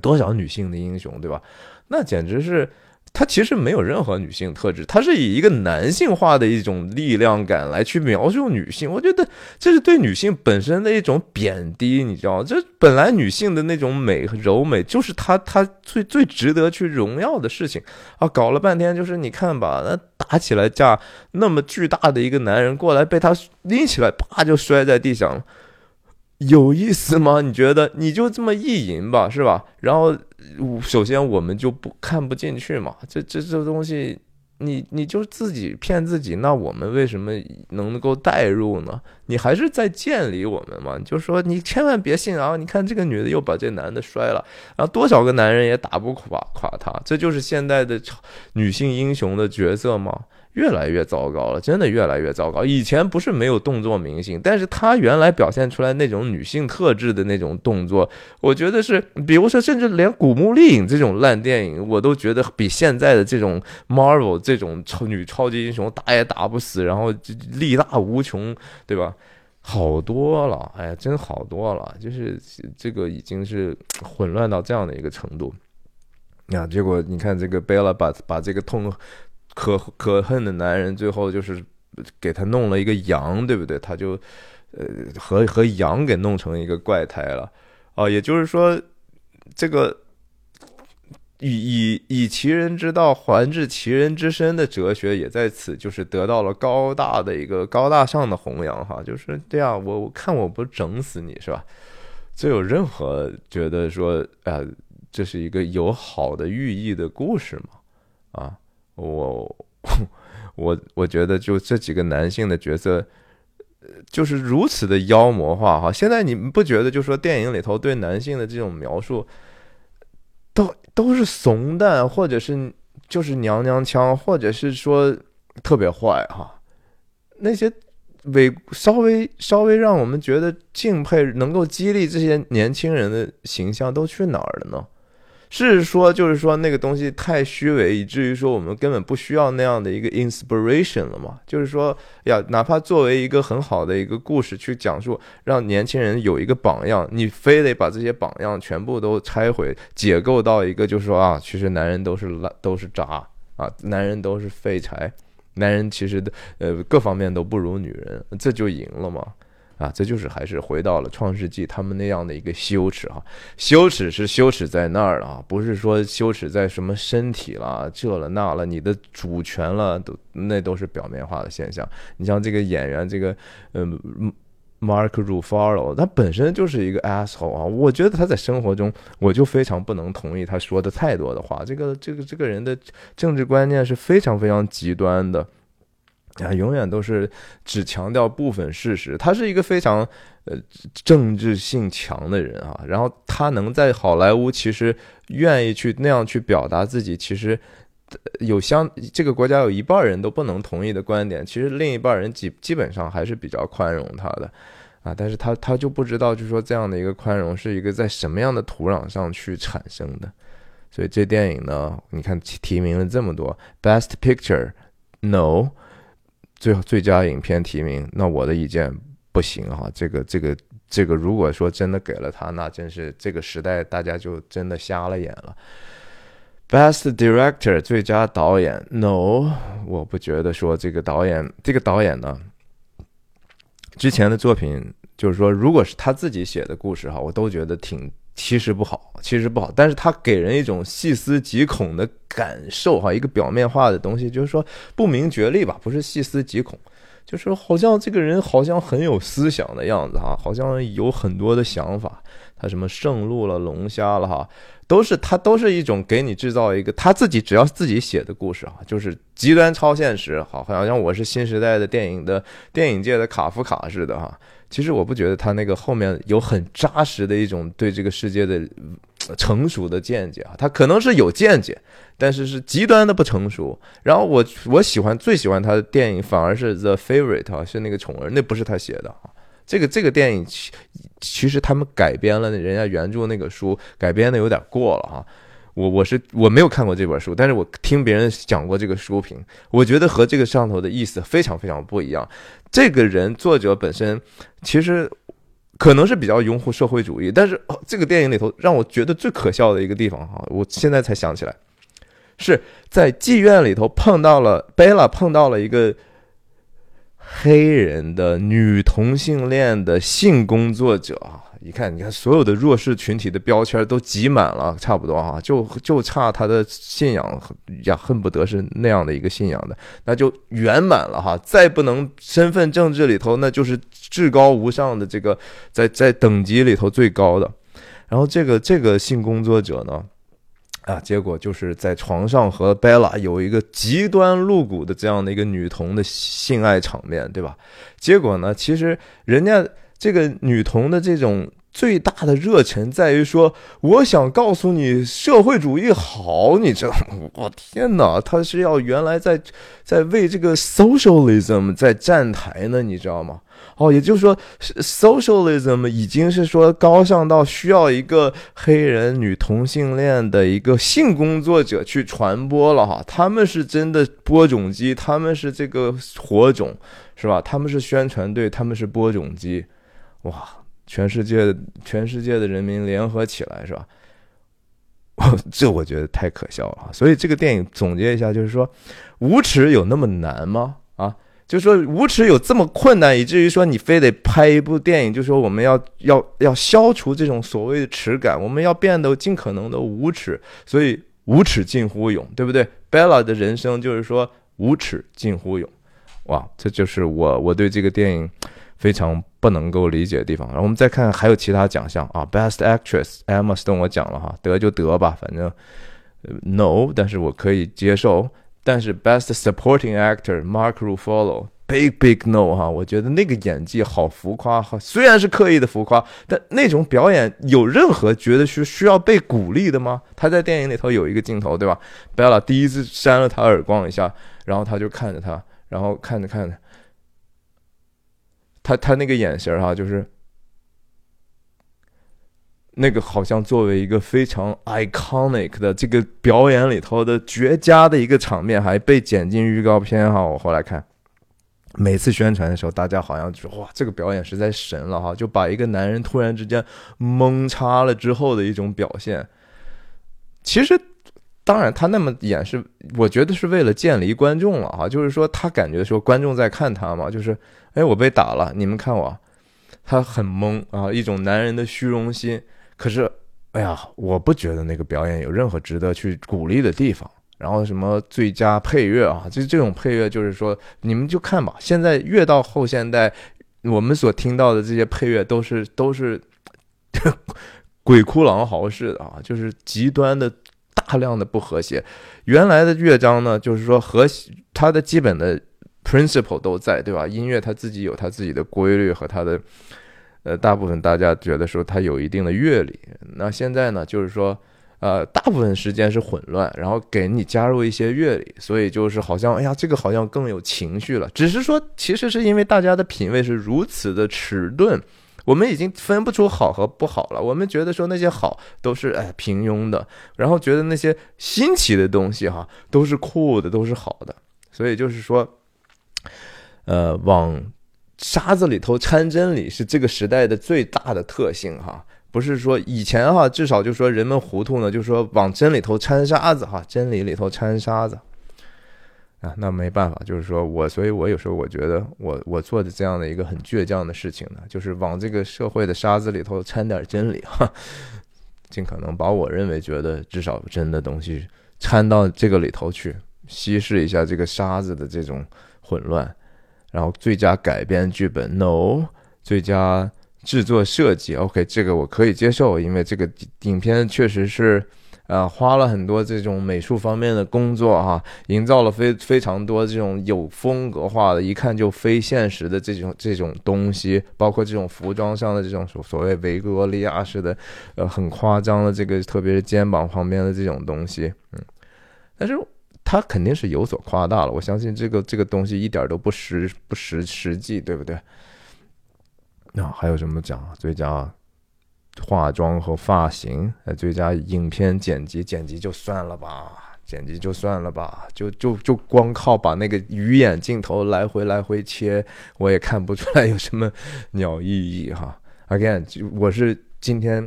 多少女性的英雄，对吧？那简直是。他其实没有任何女性特质，他是以一个男性化的一种力量感来去描述女性。我觉得这是对女性本身的一种贬低，你知道吗？这本来女性的那种美和柔美，就是她她最最值得去荣耀的事情啊！搞了半天就是你看吧，那打起来架那么巨大的一个男人过来，被他拎起来，啪就摔在地上了。有意思吗？你觉得你就这么意淫吧，是吧？然后首先我们就不看不进去嘛，这这这东西，你你就自己骗自己，那我们为什么能够代入呢？你还是在建立我们嘛？就是说你千万别信啊！你看这个女的又把这男的摔了，然后多少个男人也打不垮垮她，这就是现代的女性英雄的角色吗？越来越糟糕了，真的越来越糟糕。以前不是没有动作明星，但是她原来表现出来那种女性特质的那种动作，我觉得是，比如说，甚至连《古墓丽影》这种烂电影，我都觉得比现在的这种 Marvel 这种超女超级英雄打也打不死，然后力大无穷，对吧？好多了，哎呀，真好多了，就是这个已经是混乱到这样的一个程度。呀，结果你看这个贝拉把把这个痛。可可恨的男人，最后就是给他弄了一个羊，对不对？他就呃和和羊给弄成一个怪胎了啊！也就是说，这个以以以其人之道还治其人之身的哲学，也在此就是得到了高大的一个高大上的弘扬哈！就是对啊，我我看我不整死你是吧？这有任何觉得说啊，这是一个有好的寓意的故事吗？啊？我我我觉得就这几个男性的角色，就是如此的妖魔化哈。现在你们不觉得，就说电影里头对男性的这种描述，都都是怂蛋，或者是就是娘娘腔，或者是说特别坏哈。那些伪稍微稍微让我们觉得敬佩，能够激励这些年轻人的形象都去哪儿了呢？是说，就是说那个东西太虚伪，以至于说我们根本不需要那样的一个 inspiration 了嘛？就是说，呀，哪怕作为一个很好的一个故事去讲述，让年轻人有一个榜样，你非得把这些榜样全部都拆毁、解构到一个，就是说啊，其实男人都是烂，都是渣啊，男人都是废柴，男人其实的呃各方面都不如女人，这就赢了嘛？啊，这就是还是回到了创世纪他们那样的一个羞耻哈，羞耻是羞耻在那儿了，不是说羞耻在什么身体了这了那了，你的主权了都那都是表面化的现象。你像这个演员这个嗯，Mark Ruffalo，他本身就是一个 asshole 啊，我觉得他在生活中我就非常不能同意他说的太多的话，这个这个这个人的政治观念是非常非常极端的。啊，永远都是只强调部分事实。他是一个非常呃政治性强的人啊，然后他能在好莱坞其实愿意去那样去表达自己，其实有相这个国家有一半人都不能同意的观点，其实另一半人基基本上还是比较宽容他的啊，但是他他就不知道，就说这样的一个宽容是一个在什么样的土壤上去产生的。所以这电影呢，你看提名了这么多，Best Picture，No。最最佳影片提名，那我的意见不行哈。这个这个这个，如果说真的给了他，那真是这个时代大家就真的瞎了眼了。Best Director 最佳导演，No，我不觉得说这个导演这个导演呢，之前的作品就是说，如果是他自己写的故事哈，我都觉得挺。其实不好，其实不好，但是他给人一种细思极恐的感受，哈，一个表面化的东西，就是说不明觉厉吧，不是细思极恐，就是好像这个人好像很有思想的样子，哈，好像有很多的想法，他什么圣路了、龙虾了，哈，都是他都是一种给你制造一个他自己只要自己写的故事，哈，就是极端超现实，好，好像我是新时代的电影的电影界的卡夫卡似的，哈。其实我不觉得他那个后面有很扎实的一种对这个世界的成熟的见解啊，他可能是有见解，但是是极端的不成熟。然后我我喜欢最喜欢他的电影反而是 The Favorite 啊，是那个宠儿，那不是他写的啊。这个这个电影其其实他们改编了人家原著那个书，改编的有点过了哈。我我是我没有看过这本书，但是我听别人讲过这个书评，我觉得和这个上头的意思非常非常不一样。这个人作者本身其实可能是比较拥护社会主义，但是这个电影里头让我觉得最可笑的一个地方哈，我现在才想起来，是在妓院里头碰到了贝拉碰到了一个黑人的女同性恋的性工作者啊。你看，你看，所有的弱势群体的标签都挤满了，差不多哈，就就差他的信仰呀，恨不得是那样的一个信仰的，那就圆满了哈。再不能身份政治里头，那就是至高无上的这个，在在等级里头最高的。然后这个这个性工作者呢，啊，结果就是在床上和 Bella 有一个极端露骨的这样的一个女童的性爱场面，对吧？结果呢，其实人家这个女童的这种最大的热忱在于说，我想告诉你社会主义好，你知道吗？我天哪，他是要原来在在为这个 socialism 在站台呢，你知道吗？哦，也就是说，socialism 已经是说高尚到需要一个黑人女同性恋的一个性工作者去传播了哈。他们是真的播种机，他们是这个火种，是吧？他们是宣传队，他们是播种机。哇，全世界全世界的人民联合起来，是吧？这我觉得太可笑了。所以这个电影总结一下，就是说，无耻有那么难吗？啊？就说无耻有这么困难，以至于说你非得拍一部电影，就说我们要要要消除这种所谓的耻感，我们要变得尽可能的无耻，所以无耻近乎勇，对不对？Bella 的人生就是说无耻近乎勇，哇，这就是我我对这个电影非常不能够理解的地方。然后我们再看还有其他奖项啊，Best Actress Emma Stone 我讲了哈，得就得吧，反正 No，但是我可以接受。但是 Best Supporting Actor Mark Ruffalo，Big Big No 哈，我觉得那个演技好浮夸哈，虽然是刻意的浮夸，但那种表演有任何觉得是需要被鼓励的吗？他在电影里头有一个镜头，对吧？Bella 第一次扇了他耳光一下，然后他就看着他，然后看着看着，他他那个眼神哈，就是。那个好像作为一个非常 iconic 的这个表演里头的绝佳的一个场面，还被剪进预告片哈。我后来看，每次宣传的时候，大家好像就哇，这个表演实在神了哈，就把一个男人突然之间懵插了之后的一种表现。其实，当然他那么演是，我觉得是为了建立观众了哈，就是说他感觉说观众在看他嘛，就是哎我被打了，你们看我，他很懵啊，一种男人的虚荣心。可是，哎呀，我不觉得那个表演有任何值得去鼓励的地方。然后什么最佳配乐啊，就这种配乐，就是说你们就看吧。现在越到后现代，我们所听到的这些配乐都是都是 鬼哭狼嚎似的啊，就是极端的大量的不和谐。原来的乐章呢，就是说和谐它的基本的 principle 都在，对吧？音乐它自己有它自己的规律和它的。呃，大部分大家觉得说它有一定的乐理，那现在呢，就是说，呃，大部分时间是混乱，然后给你加入一些乐理，所以就是好像，哎呀，这个好像更有情绪了。只是说，其实是因为大家的品味是如此的迟钝，我们已经分不出好和不好了。我们觉得说那些好都是哎平庸的，然后觉得那些新奇的东西哈都是酷的，都是好的。所以就是说，呃，往。沙子里头掺真理是这个时代的最大的特性哈，不是说以前哈，至少就说人们糊涂呢，就说往真里头掺沙子哈，真理里头掺沙子啊，那没办法，就是说我，所以我有时候我觉得我我做的这样的一个很倔强的事情呢，就是往这个社会的沙子里头掺点真理哈，尽可能把我认为觉得至少真的东西掺到这个里头去，稀释一下这个沙子的这种混乱。然后最佳改编剧本，no；最佳制作设计，OK，这个我可以接受，因为这个影片确实是，呃，花了很多这种美术方面的工作哈，营造了非非常多这种有风格化的，一看就非现实的这种这种东西，包括这种服装上的这种所所谓维多利亚式的，呃，很夸张的这个，特别是肩膀旁边的这种东西，嗯，但是。他肯定是有所夸大了，我相信这个这个东西一点都不实不实实际，对不对？那还有什么奖？最佳化妆和发型，呃，最佳影片剪辑，剪辑就算了吧，剪辑就算了吧，就就就光靠把那个鱼眼镜头来回来回切，我也看不出来有什么鸟意义哈。Again，我是今天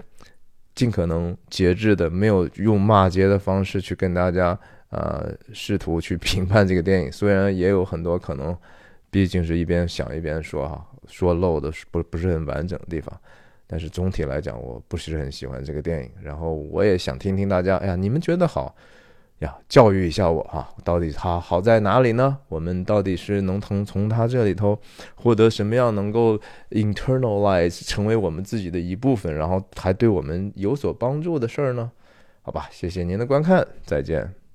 尽可能节制的，没有用骂街的方式去跟大家。呃，试图去评判这个电影，虽然也有很多可能，毕竟是一边想一边说哈，说漏的不不是很完整的地方，但是总体来讲，我不是很喜欢这个电影。然后我也想听听大家，哎呀，你们觉得好呀？教育一下我哈，到底它好在哪里呢？我们到底是能从从它这里头获得什么样能够 internalize 成为我们自己的一部分，然后还对我们有所帮助的事儿呢？好吧，谢谢您的观看，再见。